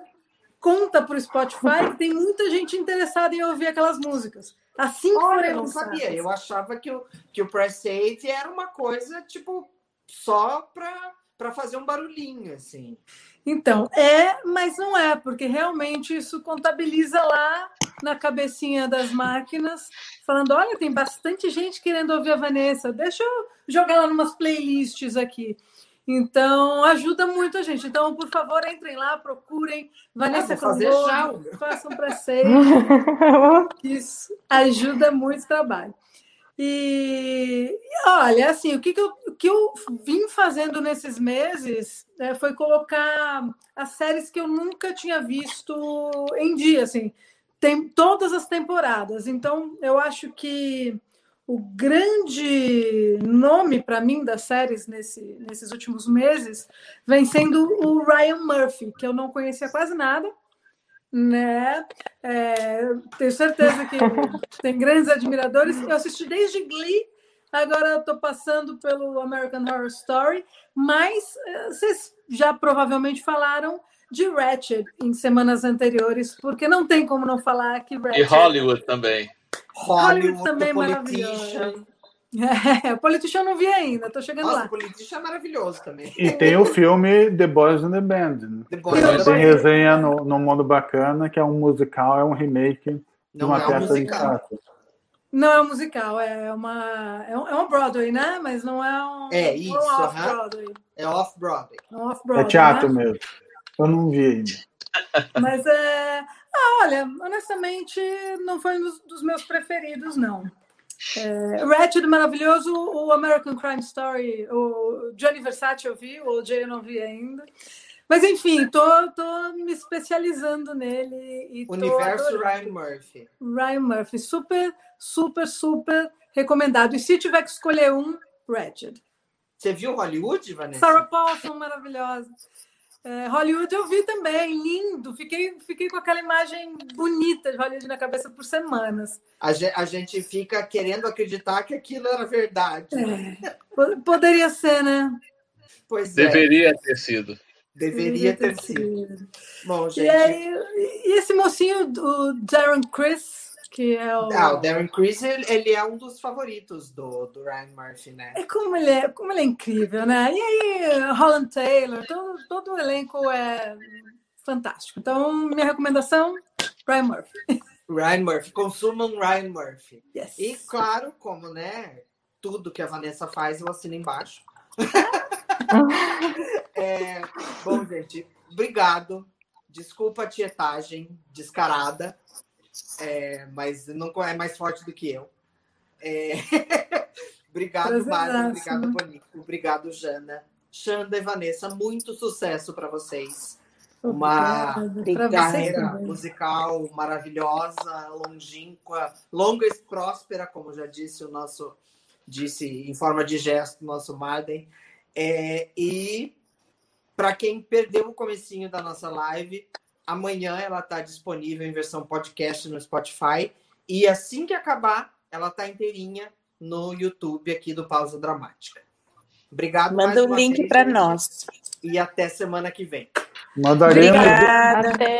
conta para o Spotify que tem muita gente interessada em ouvir aquelas músicas. Assim Olha, eu não sabia. Eu achava que o, que o press save era uma coisa, tipo, só para fazer um barulhinho, assim. Então, é, mas não é, porque realmente isso contabiliza lá na cabecinha das máquinas, falando: olha, tem bastante gente querendo ouvir a Vanessa, deixa eu jogar lá umas playlists aqui. Então, ajuda muito a gente. Então, por favor, entrem lá, procurem. Vanessa ah, já. façam para ser. Isso ajuda muito o trabalho. E, olha, assim, o que, que, eu, o que eu vim fazendo nesses meses né, foi colocar as séries que eu nunca tinha visto em dia, assim, tem todas as temporadas. Então, eu acho que o grande nome para mim das séries nesse, nesses últimos meses vem sendo o Ryan Murphy, que eu não conhecia quase nada, né? É, tenho certeza que tem grandes admiradores. Eu assisti desde Glee Agora estou passando pelo American Horror Story, mas eh, vocês já provavelmente falaram de Ratched em semanas anteriores, porque não tem como não falar que Ratched... E Hollywood também. Hollywood, Hollywood também é maravilhoso. É, o Politician não vi ainda, tô chegando Nossa, lá. O Politician é maravilhoso também. E tem o filme The Boys in the Band. Né? The Boys tem the resenha no, no Mundo Bacana, que é um musical, é um remake de uma é peça de teatro. Não é um musical, é uma, é um, é um Broadway, né? Mas não é um. É isso. Um off-Broadway. É off-Broadway. É, off -Broadway, é teatro né? mesmo. Eu não vi ainda. Mas é. Ah, olha, honestamente, não foi um dos, meus preferidos, não. É, Ratched maravilhoso, o American Crime Story, o Johnny Versace eu vi, o OJ eu não vi ainda. Mas enfim, tô, tô me especializando nele. E Universo Ryan Murphy. Ryan Murphy, super, super, super recomendado. E se tiver que escolher um, Ratched. Você viu Hollywood, Vanessa? Sarah Paulson, maravilhosa. É, Hollywood eu vi também, lindo. Fiquei, fiquei com aquela imagem bonita de Hollywood na cabeça por semanas. A gente, a gente fica querendo acreditar que aquilo era verdade. É, poderia ser, né? Pois Deveria é. ter sido. Deveria, Deveria ter, ter sido. sido. Bom, gente. E, aí, e esse mocinho, o Darren Chris, que é o. Ah, o Darren Criss, ele, é um dos favoritos do, do Ryan Murphy, né? É como ele é, como ele é incrível, né? E aí, Holland Taylor, todo, todo o elenco é fantástico. Então, minha recomendação, Ryan Murphy. Ryan Murphy, consumam Ryan Murphy. Yes. E claro, como né, tudo que a Vanessa faz, eu assino embaixo. é, bom, gente, obrigado. Desculpa a tietagem descarada. É, mas não é mais forte do que eu. É... obrigado, Mário. Obrigado, Bonico. Obrigado, Jana. Xanda e Vanessa, muito sucesso para vocês. Uma carreira musical maravilhosa, longínqua, longa e próspera, como já disse o nosso, disse em forma de gesto, nosso Marden. É, e para quem perdeu o comecinho da nossa live, Amanhã ela está disponível em versão podcast no Spotify. E assim que acabar, ela está inteirinha no YouTube aqui do Pausa Dramática. Obrigado. Manda o link para nós. E até semana que vem. Mandaremos.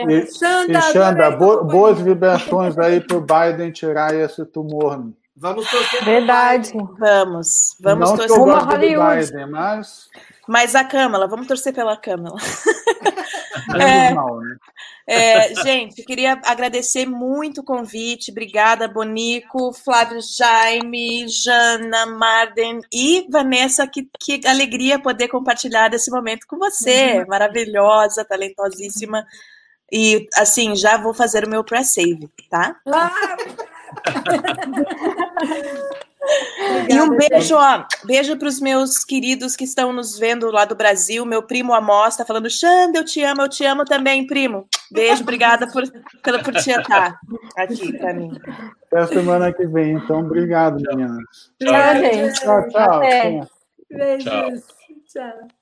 E, e Xanda, bo, boas vibrações aí para o Biden tirar esse tumor. Vamos torcer. Verdade. Vamos. Vamos Não torcer. Uma Biden, mas mas a Câmara, vamos torcer pela Câmara. é, né? é, gente, queria agradecer muito o convite. Obrigada, Bonico, Flávio Jaime, Jana, Marden e Vanessa. Que, que alegria poder compartilhar desse momento com você. Uhum. Maravilhosa, talentosíssima. E assim, já vou fazer o meu pré-save, tá? Claro! e um beijo, ó, beijo para os meus queridos que estão nos vendo lá do Brasil. Meu primo Amós está falando, Xanda, eu te amo, eu te amo também, primo. Beijo, obrigada por, pela por te estar aqui para mim. Até semana que vem, então, obrigado, meninas. Tchau, gente. Tchau, tchau. Beijos. tchau.